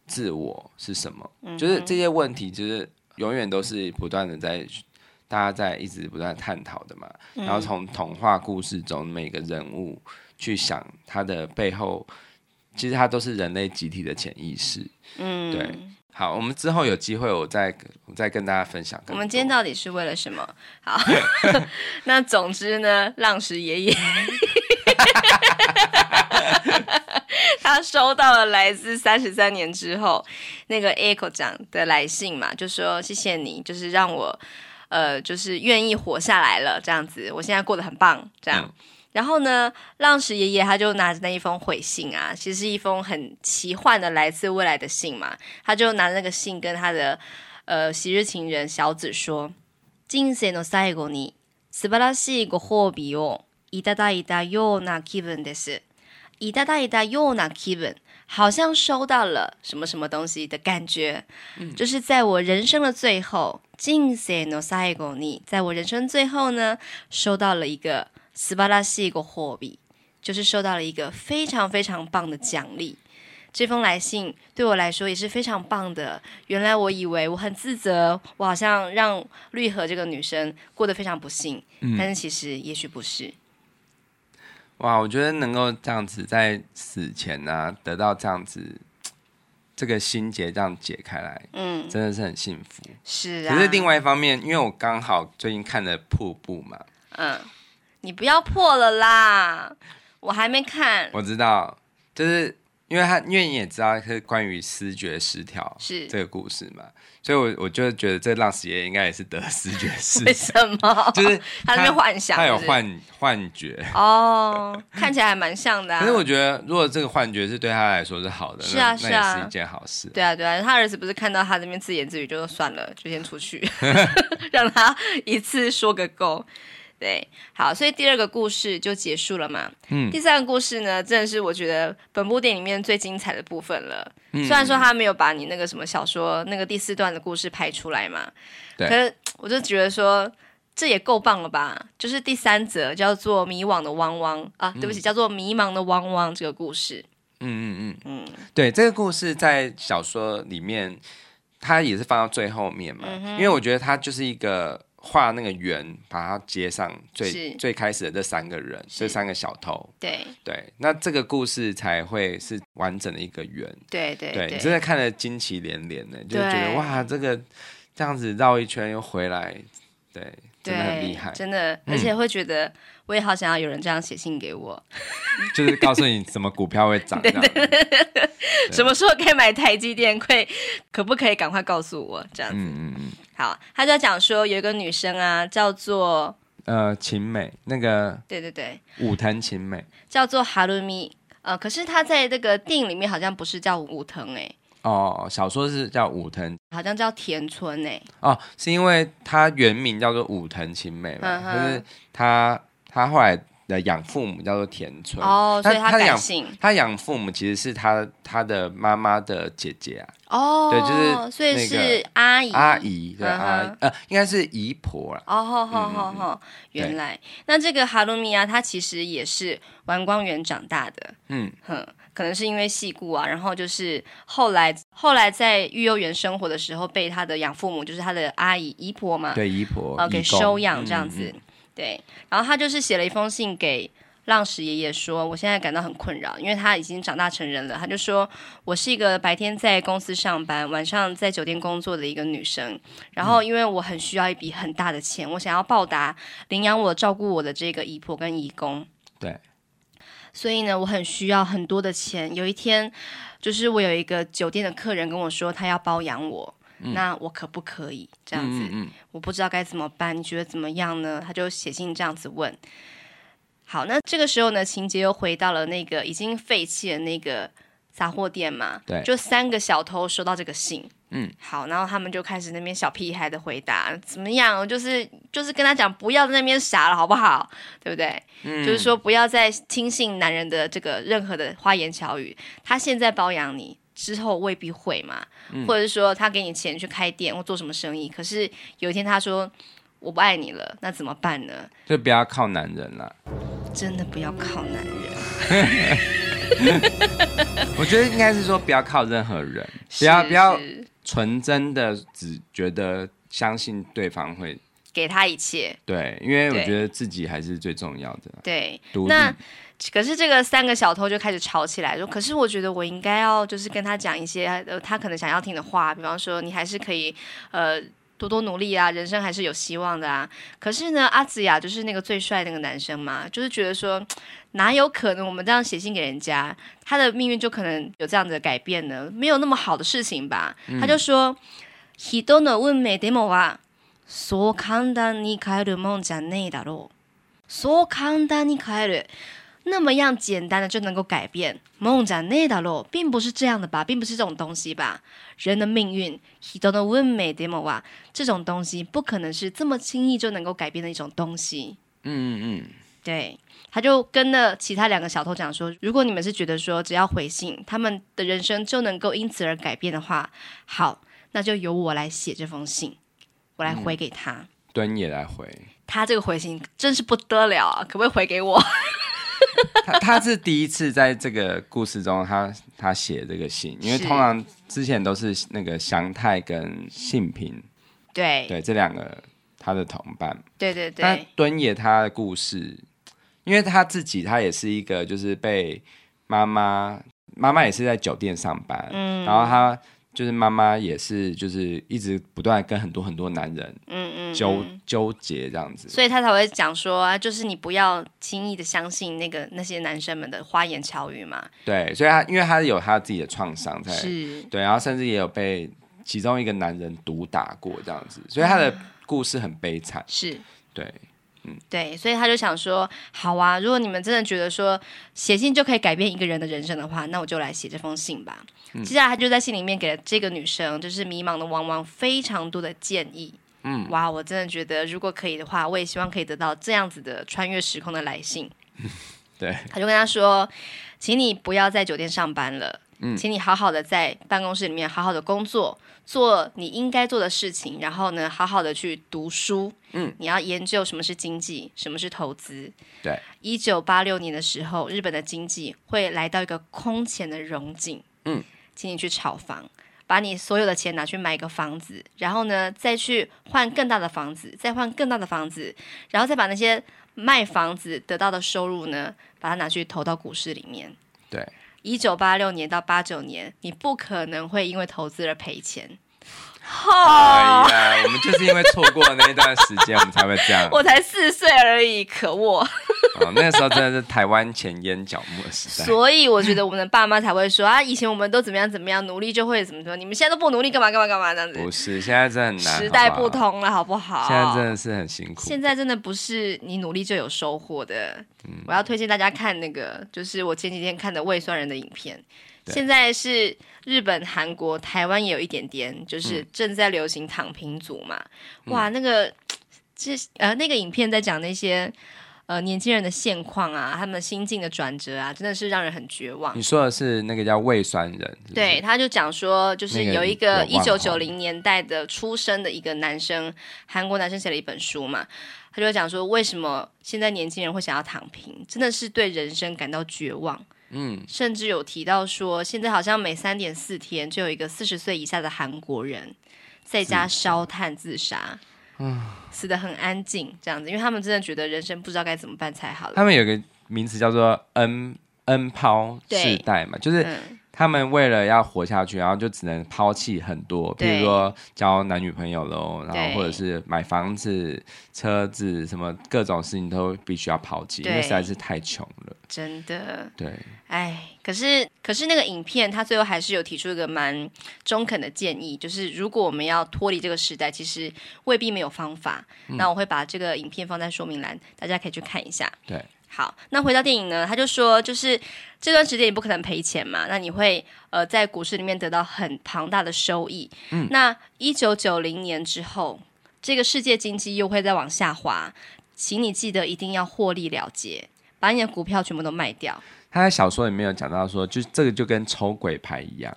自我是什么，就是这些问题，就是永远都是不断的在大家在一直不断探讨的嘛。然后从童话故事中每个人物去想他的背后，其实他都是人类集体的潜意识，嗯，对。好，我们之后有机会，我再我再跟大家分享。我们今天到底是为了什么？好，[LAUGHS] [LAUGHS] 那总之呢，浪石爷爷他收到了来自三十三年之后那个 Echo 酱的来信嘛，就说谢谢你，就是让我呃，就是愿意活下来了，这样子，我现在过得很棒，这样。嗯然后呢，浪矢爷爷他就拿着那一封回信啊，其实是一封很奇幻的来自未来的信嘛。他就拿着那个信跟他的呃昔日情人小紫说：“人生の最后に素晴らしいご褒美をいただいたような気分です。 いただいたような気分，好像收到了什么什么东西的感觉。嗯，就是在我人生的最后，人生の最后に，在我人生最后呢，收到了一个。”斯巴拉西一个货币，就是受到了一个非常非常棒的奖励。这封来信对我来说也是非常棒的。原来我以为我很自责，我好像让绿河这个女生过得非常不幸，嗯、但是其实也许不是。 哇，我觉得能够这样子在死前呢、啊，得到这样子这个心结这样解开来，嗯，真的是很幸福。是啊。可是另外一方面，因为我刚好最近看了瀑布嘛，嗯。你不要破了啦，我还没看。我知道，就是因为他，因为你也知道是关于思觉失调是这个故事嘛，所以我我就觉得这浪矢爷爷应该也是得视觉失调。为什么？[LAUGHS] 就是 [LAUGHS] 他在那边幻想是是，他有幻幻觉哦，看起来还蛮像的啊。[LAUGHS] 可是我觉得，如果这个幻觉是对他来说是好的，是啊是啊，那也是一件好事。对啊对啊，他儿子不是看到他这边自言自语，就说算了，就先出去，让他一次说个够。对，好，所以第二个故事就结束了嘛。嗯，第三个故事呢，真的是我觉得本部电影里面最精彩的部分了。嗯，虽然说他没有把你那个什么小说那个第四段的故事拍出来嘛，对，可是我就觉得说这也够棒了吧？就是第三则叫做《迷惘的汪汪》啊，对不起，嗯，叫做《迷茫的汪汪》这个故事。嗯嗯嗯嗯，对，这个故事在小说里面，它也是放到最后面嘛，嗯，因为我觉得它就是一个。画那个圆，把它接上最最开始的这三个人，这三个小偷。对。对，那这个故事才会是完整的一个圆。对对对，你真的看得惊奇连连呢，就觉得哇，这个这样子绕一圈又回来，对，真的很厉害，真的，而且会觉得我也好想要有人这样写信给我，就是告诉你什么股票会涨，[LAUGHS] 什么时候可以买台积电，可以可不可以赶快告诉我这样子？嗯嗯嗯。好，他就讲说有一个女生啊，叫做呃晴美，那个对对对，武藤晴美。叫做哈鲁米，呃，可是她在这个电影里面好像不是叫武藤哎、欸，哦，小说是叫武藤，好像叫田村哎、欸，哦，是因为她原名叫做武藤晴美嘛，可、嗯、是她她后来。的养父母叫做田村哦，所以他改姓。他养父母其实是他他的妈妈的姐姐啊。哦，对，就是所以是阿姨阿姨对阿姨呃，应该是姨婆啦。哦，好好好好，原来那这个哈鲁米啊，他其实也是玩光园长大的。嗯哼，可能是因为戏故啊，然后就是后来后来在育幼园生活的时候，被他的养父母，就是他的阿姨姨婆嘛，对姨婆呃给收养这样子。对，然后他就是写了一封信给浪矢爷爷说，我现在感到很困扰，因为他已经长大成人了。他就说，我是一个白天在公司上班，晚上在酒店工作的一个女生。然后因为我很需要一笔很大的钱，我想要报答领养我、照顾我的这个姨婆跟姨公。对，所以呢，我很需要很多的钱。有一天，就是我有一个酒店的客人跟我说，他要包养我。嗯、那我可不可以这样子？嗯嗯，我不知道该怎么办，你觉得怎么样呢？他就写信这样子问。好，那这个时候呢，情节又回到了那个已经废弃的那个杂货店嘛。对，就三个小偷收到这个信。嗯，好，然后他们就开始那边小屁孩的回答，怎么样？就是就是跟他讲，不要在那边傻了，好不好？对不对？嗯，就是说不要再听信男人的这个任何的花言巧语。他现在包养你。之后未必会嘛，嗯、或者是说他给你钱去开店或做什么生意，可是有一天他说我不爱你了，那怎么办呢？就不要靠男人了，真的不要靠男人。[LAUGHS] 我觉得应该是说不要靠任何人，不要不要纯真的只觉得相信对方会给他一切。对，因为我觉得自己还是最重要的。对，那。可是这个三个小偷就开始吵起来，说：“可是我觉得我应该要就是跟他讲一些呃他可能想要听的话，比方说你还是可以呃多多努力啊，人生还是有希望的啊。”可是呢，阿紫雅就是那个最帅那个男生嘛，就是觉得说哪有可能我们这样写信给人家，他的命运就可能有这样的改变呢？没有那么好的事情吧？嗯、他就说：“人の运命でもはそう简单に変えるもんじゃねえだろう。そう简单に変える。” 那么样简单的就能够改变？梦讲内达洛并不是这样的吧，并不是这种东西吧？人的命运，人の运命でも啊，这种东西不可能是这么轻易就能够改变的一种东西。嗯嗯嗯，对，他就跟了其他两个小偷讲说，如果你们是觉得说只要回信，他们的人生就能够因此而改变的话，好，那就由我来写这封信，我来回给他。敦也来回，他这个回信真是不得了啊！可不可以回给我？ [LAUGHS] [LAUGHS] 他他是第一次在这个故事中他，他他写这个信，因为通常之前都是那个祥太跟信平，对对，这两个他的同伴，对对对。那敦也他的故事，因为他自己他也是一个就是被妈妈妈妈也是在酒店上班，嗯，然后他。就是妈妈也是，就是一直不断跟很多很多男人，嗯嗯，纠纠结这样子，所以他才会讲说啊，就是你不要轻易的相信那个那些男生们的花言巧语嘛。对，所以他因为他有他自己的创伤在，是，对，然后甚至也有被其中一个男人毒打过这样子，所以他的故事很悲惨，是。对。对，所以他就想说，好啊，如果你们真的觉得说写信就可以改变一个人的人生的话，那我就来写这封信吧。嗯、接下来他就在信里面给了这个女生，就是迷茫的汪汪非常多的建议。嗯，哇，我真的觉得如果可以的话，我也希望可以得到这样子的穿越时空的来信。[LAUGHS] 对，他就跟他说，请你不要在酒店上班了。嗯，请你好好的在办公室里面好好的工作，做你应该做的事情，然后呢，好好的去读书。嗯，你要研究什么是经济，什么是投资。对，一九八六年的时候，日本的经济会来到一个空前的荣景。嗯，请你去炒房，把你所有的钱拿去买一个房子，然后呢，再去换更大的房子，再换更大的房子，然后再把那些卖房子得到的收入呢，把它拿去投到股市里面。对。一九八六年到八九年，你不可能会因为投资而赔钱。哎呀，[LAUGHS] 我们就就是因为错过了那一段时间，我们才会这样。我才四岁而已，可恶！哦，那个时候真的是台湾前烟角木的时代。所以我觉得我们的爸妈才会说啊，以前我们都怎么样怎么样，努力就会怎么说，你们现在都不努力，干嘛干嘛干嘛这样子？不是，现在真的很难。时代不同了，好不好？现在真的是很辛苦。现在真的不是你努力就有收获的。嗯，我要推荐大家看那个，就是我前几天看的胃酸人的影片。现在是日本、韩国、台湾也有一点点，就是正在流行躺平族嘛。嗯、哇，那个，这呃，那个影片在讲那些呃年轻人的现况啊，他们心境的转折啊，真的是让人很绝望。你说的是那个叫胃酸人是是？对，他就讲说，就是有一个一九九零年代的出生的一个男生，韩国男生写了一本书嘛，他就讲说，为什么现在年轻人会想要躺平，真的是对人生感到绝望。嗯，甚至有提到说，现在好像每三点四天就有一个四十岁以下的韩国人在家烧炭自杀，嗯，死的很安静这样子，因为他们真的觉得人生不知道该怎么办才好了。他们有个名词叫做 “N N 抛世代”嘛，就是。嗯他们为了要活下去，然后就只能抛弃很多，比如说交男女朋友喽，然后或者是买房子、车子，什么各种事情都必须要抛弃，因为实在是太穷了。真的。对。哎，可是可是那个影片，他最后还是有提出一个蛮中肯的建议，就是如果我们要脱离这个时代，其实未必没有方法。嗯。那我会把这个影片放在说明栏，大家可以去看一下。对。好，那回到电影呢，他就说，就是这段时间你不可能赔钱嘛，那你会呃在股市里面得到很庞大的收益。嗯，那一九九零年之后，这个世界经济又会再往下滑，请你记得一定要获利了结，把你的股票全部都卖掉。他在小说里面有讲到说，就这个就跟抽鬼牌一样，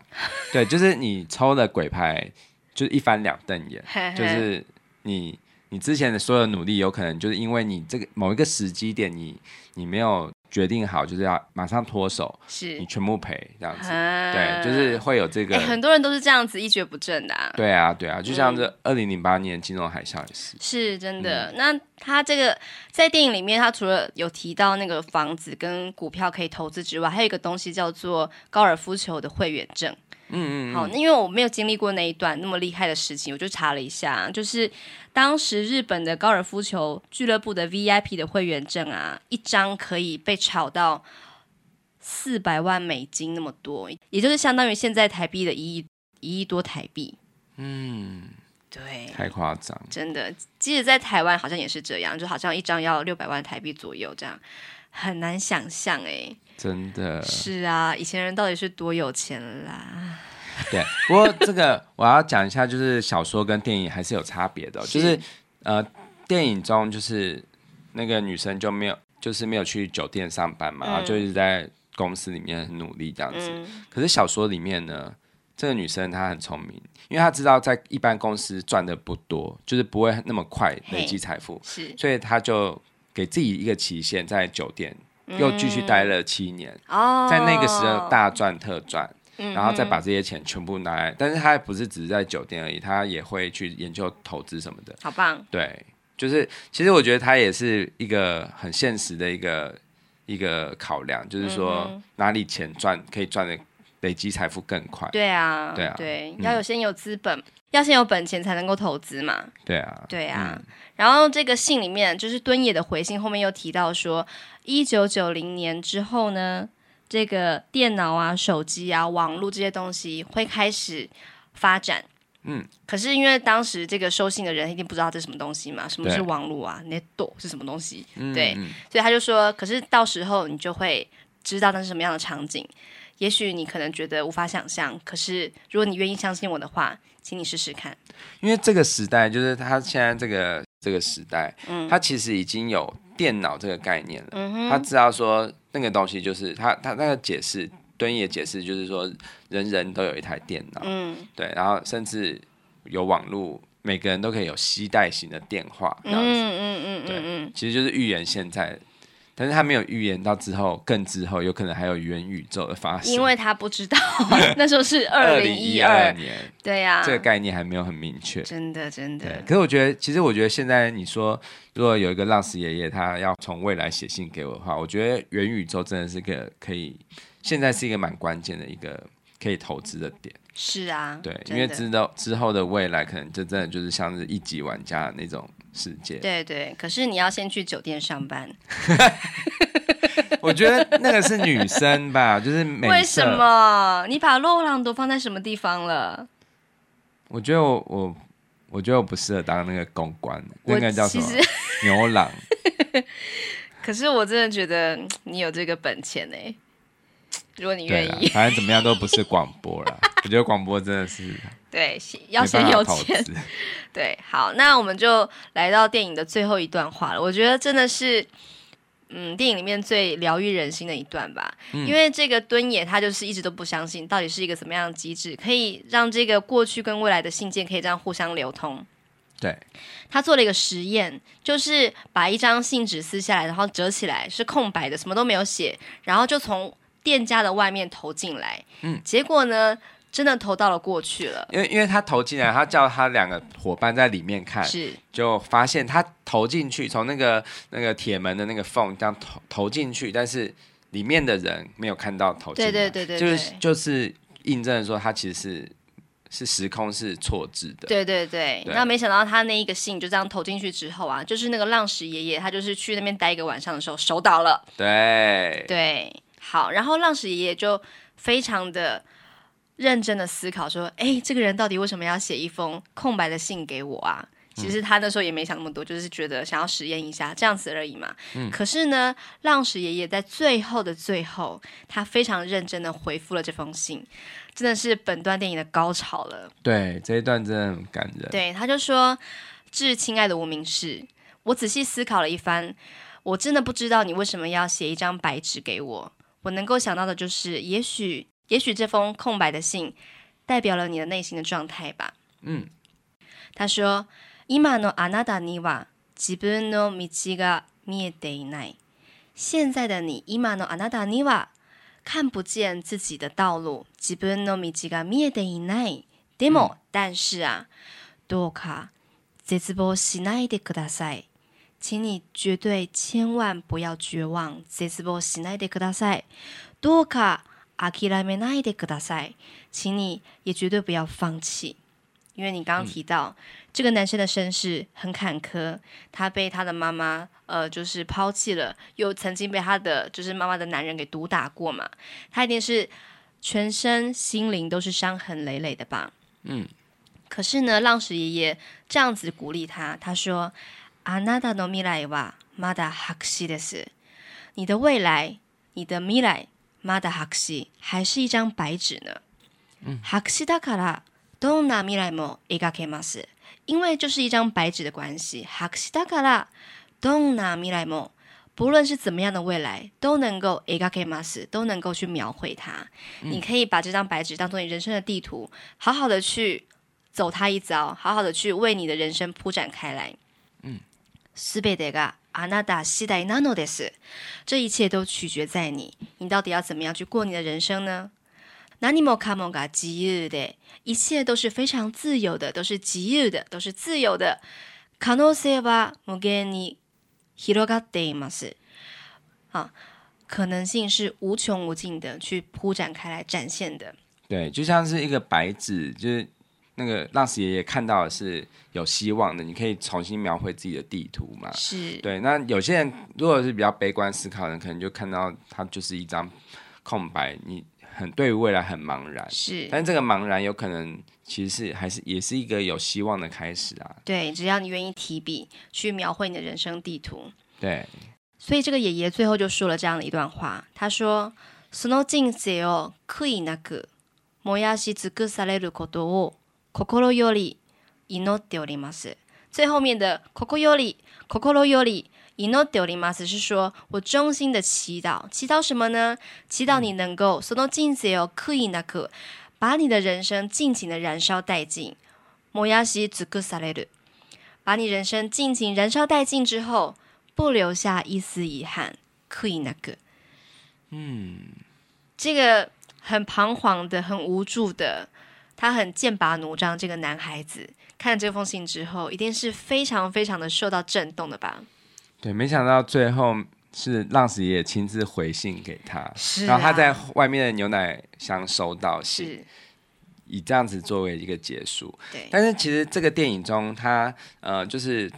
对，就是你抽了鬼牌，就是一翻两瞪眼，就是你。你之前的所有努力，有可能就是因为你这个某一个时机点你，你你没有决定好，就是要马上脱手，是你全部赔这样子，啊、对，就是会有这个、欸。很多人都是这样子一蹶不振的、啊。对啊，对啊，就像这二零零八年金融海啸也是。是真的。嗯、那他这个在电影里面，他除了有提到那个房子跟股票可以投资之外，还有一个东西叫做高尔夫球的会员证。嗯嗯，好，那因为我没有经历过那一段那么厉害的事情，我就查了一下，就是当时日本的高尔夫球俱乐部的 VIP 的会员证啊，一张可以被炒到四百万美金那么多，也就是相当于现在台币的一亿一亿多台币。嗯，对，太夸张，真的，即使在台湾好像也是这样，就好像一张要六百万台币左右这样，很难想象哎、欸。真的是啊，以前人到底是多有钱啦？对，不过这个我要讲一下，就是小说跟电影还是有差别的。是就是呃，电影中就是那个女生就没有，就是没有去酒店上班嘛，嗯、然后就一直在公司里面很努力这样子。嗯、可是小说里面呢，这个女生她很聪明，因为她知道在一般公司赚的不多，就是不会那么快累积财富，是，所以她就给自己一个期限，在酒店。又继续待了七年，嗯、在那个时候大赚特赚，嗯、然后再把这些钱全部拿来。嗯、但是他不是只是在酒店而已，他也会去研究投资什么的。好棒！对，就是其实我觉得他也是一个很现实的一个一个考量，就是说哪里钱赚可以赚的累积财富更快。对啊，对啊，对，要有先有资本。嗯要先有本钱才能够投资嘛？对啊，对啊。嗯、然后这个信里面就是敦也的回信，后面又提到说，一九九零年之后呢，这个电脑啊、手机啊、网络这些东西会开始发展。嗯。可是因为当时这个收信的人一定不知道这是什么东西嘛？什么是网络啊？Net 对是什么东西？嗯、对。所以他就说，可是到时候你就会知道那是什么样的场景。也许你可能觉得无法想象，可是如果你愿意相信我的话，请你试试看。因为这个时代，就是他现在这个这个时代，嗯，他其实已经有电脑这个概念了。嗯哼，他知道说那个东西就是他他那个解释，敦也解释就是说，人人都有一台电脑，嗯，对，然后甚至有网络，每个人都可以有携带型的电话，这样子，嗯嗯嗯嗯，对，嗯，其实就是预言现在。但是他没有预言到之后，更之后有可能还有元宇宙的发生，因为他不知道 [LAUGHS] 那时候是 [LAUGHS] 二零一二。年，对呀、啊，这个概念还没有很明确，真的真的。可是我觉得，其实我觉得现在你说，如果有一个浪矢爷爷他要从未来写信给我的话，我觉得元宇宙真的是个可以，现在是一个蛮关键的一个可以投资的点。是啊，对，因为知道之后的未来，可能就真的就是像是一级玩家的那种世界。对对，可是你要先去酒店上班。[LAUGHS] 我觉得那个是女生吧，就是为什么？你把洛朗都放在什么地方了？我觉得我我我觉得我不适合当那个公关，那个叫什么牛郎。[LAUGHS] 可是我真的觉得你有这个本钱呢。[TSK] 如果你愿意，反正怎么样都不是广播了。[LAUGHS] 我觉得广播真的是对，要先有钱。[LAUGHS] 对，好，那我们就来到电影的最后一段话了。我觉得真的是，嗯，电影里面最疗愈人心的一段吧。嗯、因为这个敦也他就是一直都不相信，到底是一个什么样的机制，可以让这个过去跟未来的信件可以这样互相流通。对，他做了一个实验，就是把一张信纸撕下来，然后折起来是空白的，什么都没有写，然后就从店家的外面投进来。嗯，结果呢，真的投到了过去了。因为因为他投进来，他叫他两个伙伴在里面看，是就发现他投进去，从那个那个铁门的那个缝这样投投进去，但是里面的人没有看到投进来。对对对对，就是就是印证说他其实是。是时空是错置的，对对对。对那没想到他那一个信就这样投进去之后啊，就是那个浪石爷爷，他就是去那边待一个晚上的时候手倒了。对对，好，然后浪矢爷爷就非常的认真的思考说，哎，这个人到底为什么要写一封空白的信给我啊？其实他那时候也没想那么多，就是觉得想要实验一下这样子而已嘛。嗯。可是呢，浪矢爷爷在最后的最后，他非常认真的回复了这封信。真的是本段电影的高潮了。对，这一段真的很感人。对，他就说：“致亲爱的无名氏，我仔细思考了一番，我真的不知道你为什么要写一张白纸给我。我能够想到的就是，也许，也许这封空白的信代表了你的内心的状态吧。”嗯，他说：“今のあなたには自分の道が见えていない。现在的你，今のあなたには。”看不见自己的道路，自分の道が见えていない。でも、但是啊，どうか绝望しないでください。 请你绝对千万不要绝望，绝望しないでください。どうか谛めないでください。请你也绝对不要放弃。因为你刚刚提到、嗯、这个男生的身世很坎坷，他被他的妈妈呃就是抛弃了，又曾经被他的就是妈妈的男人给毒打过嘛，他一定是全身心灵都是伤痕累累的吧？嗯。可是呢，浪矢爷爷这样子鼓励他，他说：“ あなたの未来はまだ白纸です。你的未来，你的未来，まだ白纸，还是一张白纸呢。嗯。白纸だから。”どんな未来も描けます。因为就是一张白纸的关系，白纸だからどんな未来も，不论是怎么样的未来，都能够描けます，都能够去描绘它。嗯、你可以把这张白纸当做你人生的地图，好好的去走它一遭，好好的去为你的人生铺展开来。嗯， すべてがあなた次第なのです。这一切都取决在你，你到底要怎么样去过你的人生呢？何もかもが自由で，一切都是非常自由的，都是自由的，都是自由的。可能性は无限に広がっています。啊，可能性是无穷无尽的，去铺展开来展现的。对，就像是一个白纸，就是 那个浪矢爷爷看到的是有希望的，你可以重新描绘自己的地图嘛。是对。那有些人如果是比较悲观思考的人，可能就看到它就是一张空白，你。很对于未来很茫然，是，但这个茫然有可能其实是还是也是一个有希望的开始啊。对，只要你愿意提笔去描绘你的人生地图。对，所以这个爷爷最后就说了这样的一段话，他说：“その人生を悔いなく燃やし尽くされることを 心より祈っております。”最后面的“心より”“心より”。祈っております是说，我衷心的祈祷，祈祷什么呢？祈祷你能够その人生を悔いなく，把你的人生尽情的燃烧殆尽。燃やし尽くされる，把你人生尽情燃烧殆尽之后，不留下一丝遗憾。悔いなく，嗯，这个很彷徨的、很无助的， 他很剑拔弩张。这个男孩子看了这封信之后，一定是非常非常的受到震动的吧。对，没想到最后是浪子爷爷亲自回信给他，然后他在外面的牛奶箱收到信，是以这样子作为一个结束。对，但是其实这个电影中，他呃，就是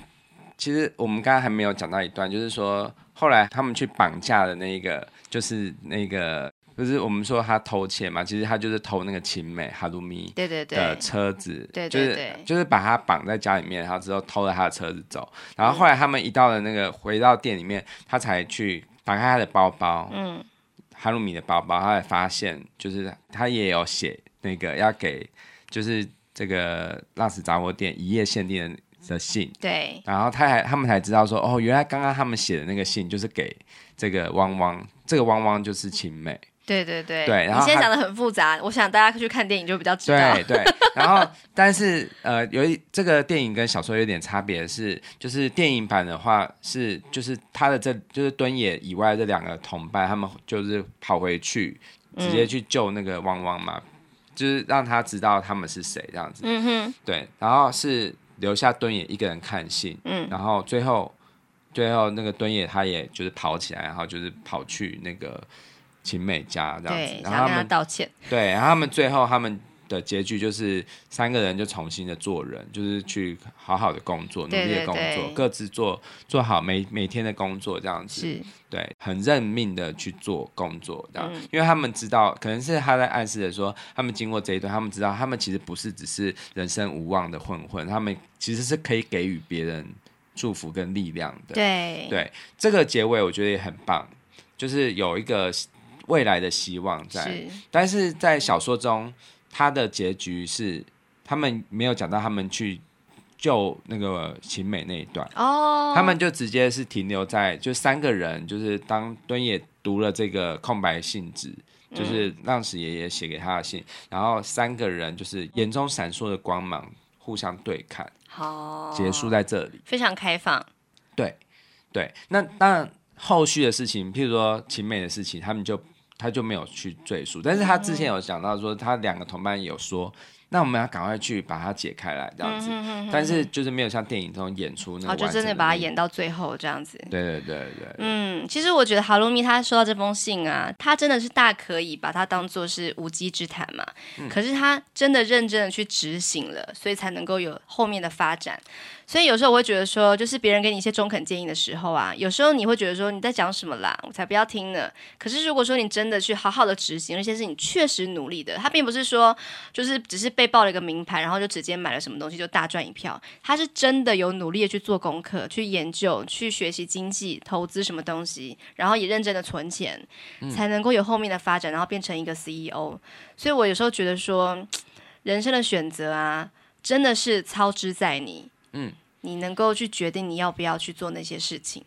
其实我们刚刚还没有讲到一段，就是说后来他们去绑架的那个，就是那个。不是我们说他偷窃嘛？其实他就是偷那个晴美哈鲁米的车子，对对对，就是就是把他绑在家里面，然后之后偷了他的车子走。然后后来他们一到了那个回到店里面，他才去打开他的包包，嗯，哈鲁米的包包，他才发现就是他也有写那个要给就是这个浪矢杂货店一夜限定的的信，对。然后他还他们才知道说，哦，原来刚刚他们写的那个信就是给这个汪汪，这个汪汪就是晴美。对对对，对，然后你现在讲的很复杂，我想大家去看电影就比较知道。对对，然后但是呃，有一这个电影跟小说有点差别是，就是电影版的话是就是他的这就是敦也以外这两个同伴，他们就是跑回去直接去救那个汪汪嘛，嗯、就是让他知道他们是谁这样子。嗯哼，对，然后是留下敦也一个人看信，嗯，然后最后最后那个敦也他也就是跑起来，然后就是跑去那个。晴美嘉这样子，然后他们他道歉。对，然后他们最后他们的结局就是三个人就重新的做人，就是去好好的工作，努力的工作，各自做做好每每天的工作这样子。是，对，很认命的去做工作这样，嗯、因为他们知道，可能是他在暗示的说，他们经过这一段，他们知道他们其实不是只是人生无望的混混，他们其实是可以给予别人祝福跟力量的。对，对，这个结尾我觉得也很棒，就是有一个。未来的希望在，是。但是在小说中，他的结局是他们没有讲到他们去救那个晴美那一段。哦，他们就直接是停留在就三个人，就是当敦也读了这个空白信纸，就是浪矢爷爷写给他的信，嗯、然后三个人就是眼中闪烁的光芒互相对看，好、哦，结束在这里，非常开放，对对，那当然后续的事情，譬如说晴美的事情，他们就。他就没有去赘述，但是他之前有讲到说，他两个同伴有说，那我们要赶快去把它解开来这样子，但是就是没有像电影中演出那个，就真的把它演到最后这样子。对对对对，嗯，其实我觉得哈罗米他收到这封信啊，他真的是大可以把它当做是无稽之谈嘛，可是他真的认真的去执行了，所以才能够有后面的发展。所以有时候我会觉得说，就是别人给你一些中肯建议的时候啊，有时候你会觉得说你在讲什么啦，我才不要听呢。可是如果说你真的去好好的执行那些事情，确实努力的，他并不是说就是只是被报了一个名牌，然后就直接买了什么东西就大赚一票。他是真的有努力的去做功课、去研究、去学习经济、投资什么东西，然后也认真的存钱，才能够有后面的发展，然后变成一个 CEO。所以我有时候觉得说，[TSK] 人生的选择啊，真的是操之在你。嗯，你能够去决定你要不要去做那些事情，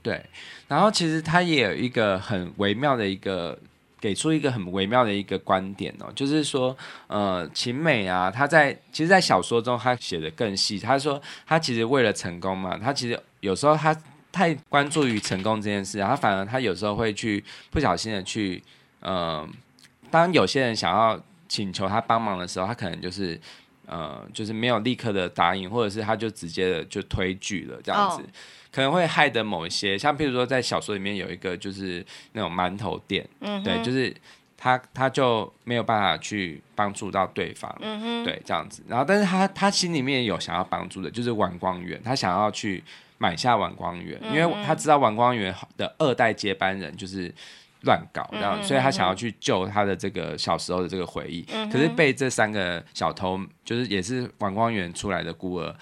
对。然后其实他也有一个很微妙的一个，给出一个很微妙的一个观点哦，就是说，呃，秦美啊，他在其实，在小说中他写的更细。他说，他其实为了成功嘛，他其实有时候他太关注于成功这件事，然后反而他有时候会去不小心的去，呃，当有些人想要请求他帮忙的时候，他可能就是。呃，就是没有立刻的答应，或者是他就直接的就推拒了这样子，oh. 可能会害得某一些，像譬如说在小说里面有一个就是那种馒头店，嗯、mm，hmm. 对，就是他他就没有办法去帮助到对方，mm，hmm. 对，这样子，然后但是他他心里面有想要帮助的，就是晚光源，他想要去买下晚光源，mm hmm. 因为他知道晚光源的二代接班人就是。乱搞，这样，所以他想要去救他的这个小时候的这个回忆，可是被这三个小偷，就是也是晚光源出来的孤儿，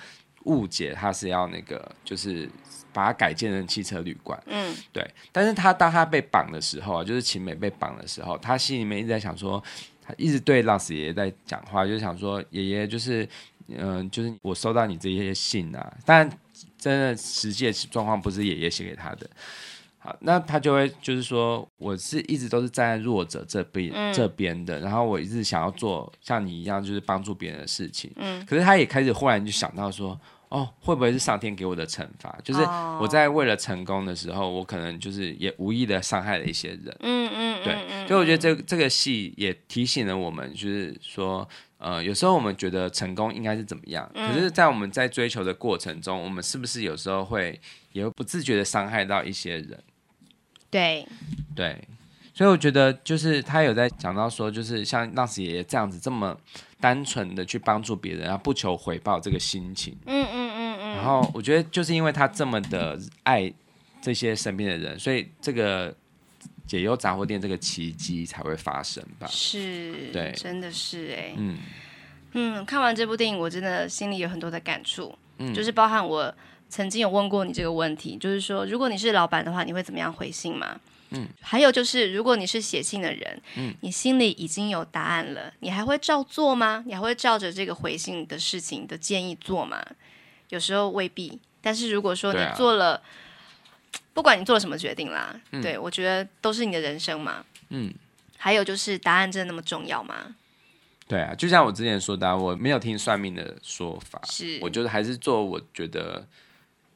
误解他是要那个，就是把他改建成汽车旅馆。嗯，对。但是他当他被绑的时候啊，就是秦美被绑的时候，他心里面一直在想说，他一直对浪子爷爷在讲话，就是想说，爷爷就是，嗯、呃，就是我收到你这些信啊，但真的实际的状况不是爷爷写给他的。那他就会就是说，我是一直都是站在弱者这边、嗯、这边的，然后我一直想要做像你一样，就是帮助别人的事情。嗯，可是他也开始忽然就想到说，哦，会不会是上天给我的惩罚？就是我在为了成功的时候，我可能就是也无意的伤害了一些人。嗯嗯，对。所以我觉得这这个戏也提醒了我们，就是说，呃，有时候我们觉得成功应该是怎么样，嗯、可是，在我们在追求的过程中，我们是不是有时候会也会不自觉的伤害到一些人？对，对，所以我觉得就是他有在讲到说，就是像浪子爷爷这样子这么单纯的去帮助别人，然后不求回报这个心情，嗯嗯嗯嗯。然后我觉得就是因为他这么的爱这些身边的人，所以这个解忧杂货店这个奇迹才会发生吧？是，对，真的是哎、欸，嗯。嗯，看完这部电影，我真的心里有很多的感触，嗯，就是包含我曾经有问过你这个问题，就是说，如果你是老板的话，你会怎么样回信吗？嗯，还有就是，如果你是写信的人，嗯，你心里已经有答案了，你还会照做吗？你还会照着这个回信的事情的建议做吗？有时候未必，但是如果说你做了，啊、不管你做了什么决定啦，嗯、对我觉得都是你的人生嘛，嗯，还有就是答案真的那么重要吗？对啊，就像我之前说的，我没有听算命的说法，是我觉得还是做我觉得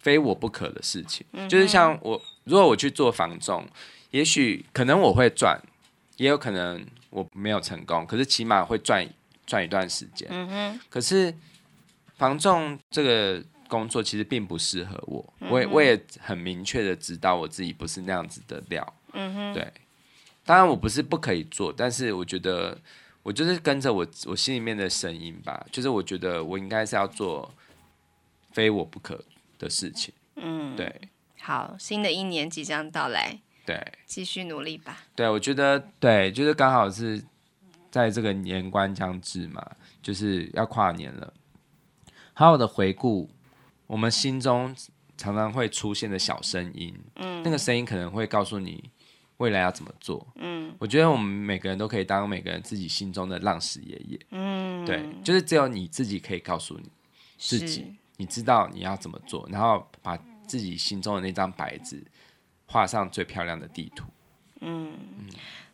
非我不可的事情，嗯、就是像我如果我去做房仲。也许可能我会赚，也有可能我没有成功，可是起码会赚赚一段时间。嗯哼。可是房仲这个工作其实并不适合我，嗯、我也我也很明确的知道我自己不是那样子的料。嗯哼。对，当然我不是不可以做，但是我觉得我就是跟着我我心里面的声音吧，就是我觉得我应该是要做非我不可的事情。嗯，对。好，新的一年即将到来。对，继续努力吧。对，我觉得对，就是刚好是在这个年关将至嘛，就是要跨年了。好好的回顾我们心中常常会出现的小声音，嗯，那个声音可能会告诉你未来要怎么做。嗯，我觉得我们每个人都可以当每个人自己心中的浪矢爷爷。嗯，对，就是只有你自己可以告诉你自己，是你知道你要怎么做，然后把自己心中的那张白纸。画上最漂亮的地图。嗯，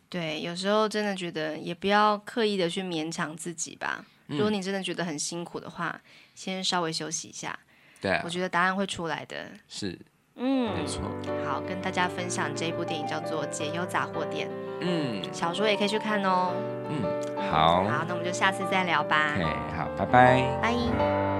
对，有时候真的觉得也不要刻意的去勉强自己吧。嗯、如果你真的觉得很辛苦的话，先稍微休息一下。对、啊，我觉得答案会出来的。是，嗯，没错。好，跟大家分享这一部电影叫做《解忧杂货店》。嗯，小说也可以去看哦。嗯，好。好，那我们就下次再聊吧。OK，好，拜拜。拜。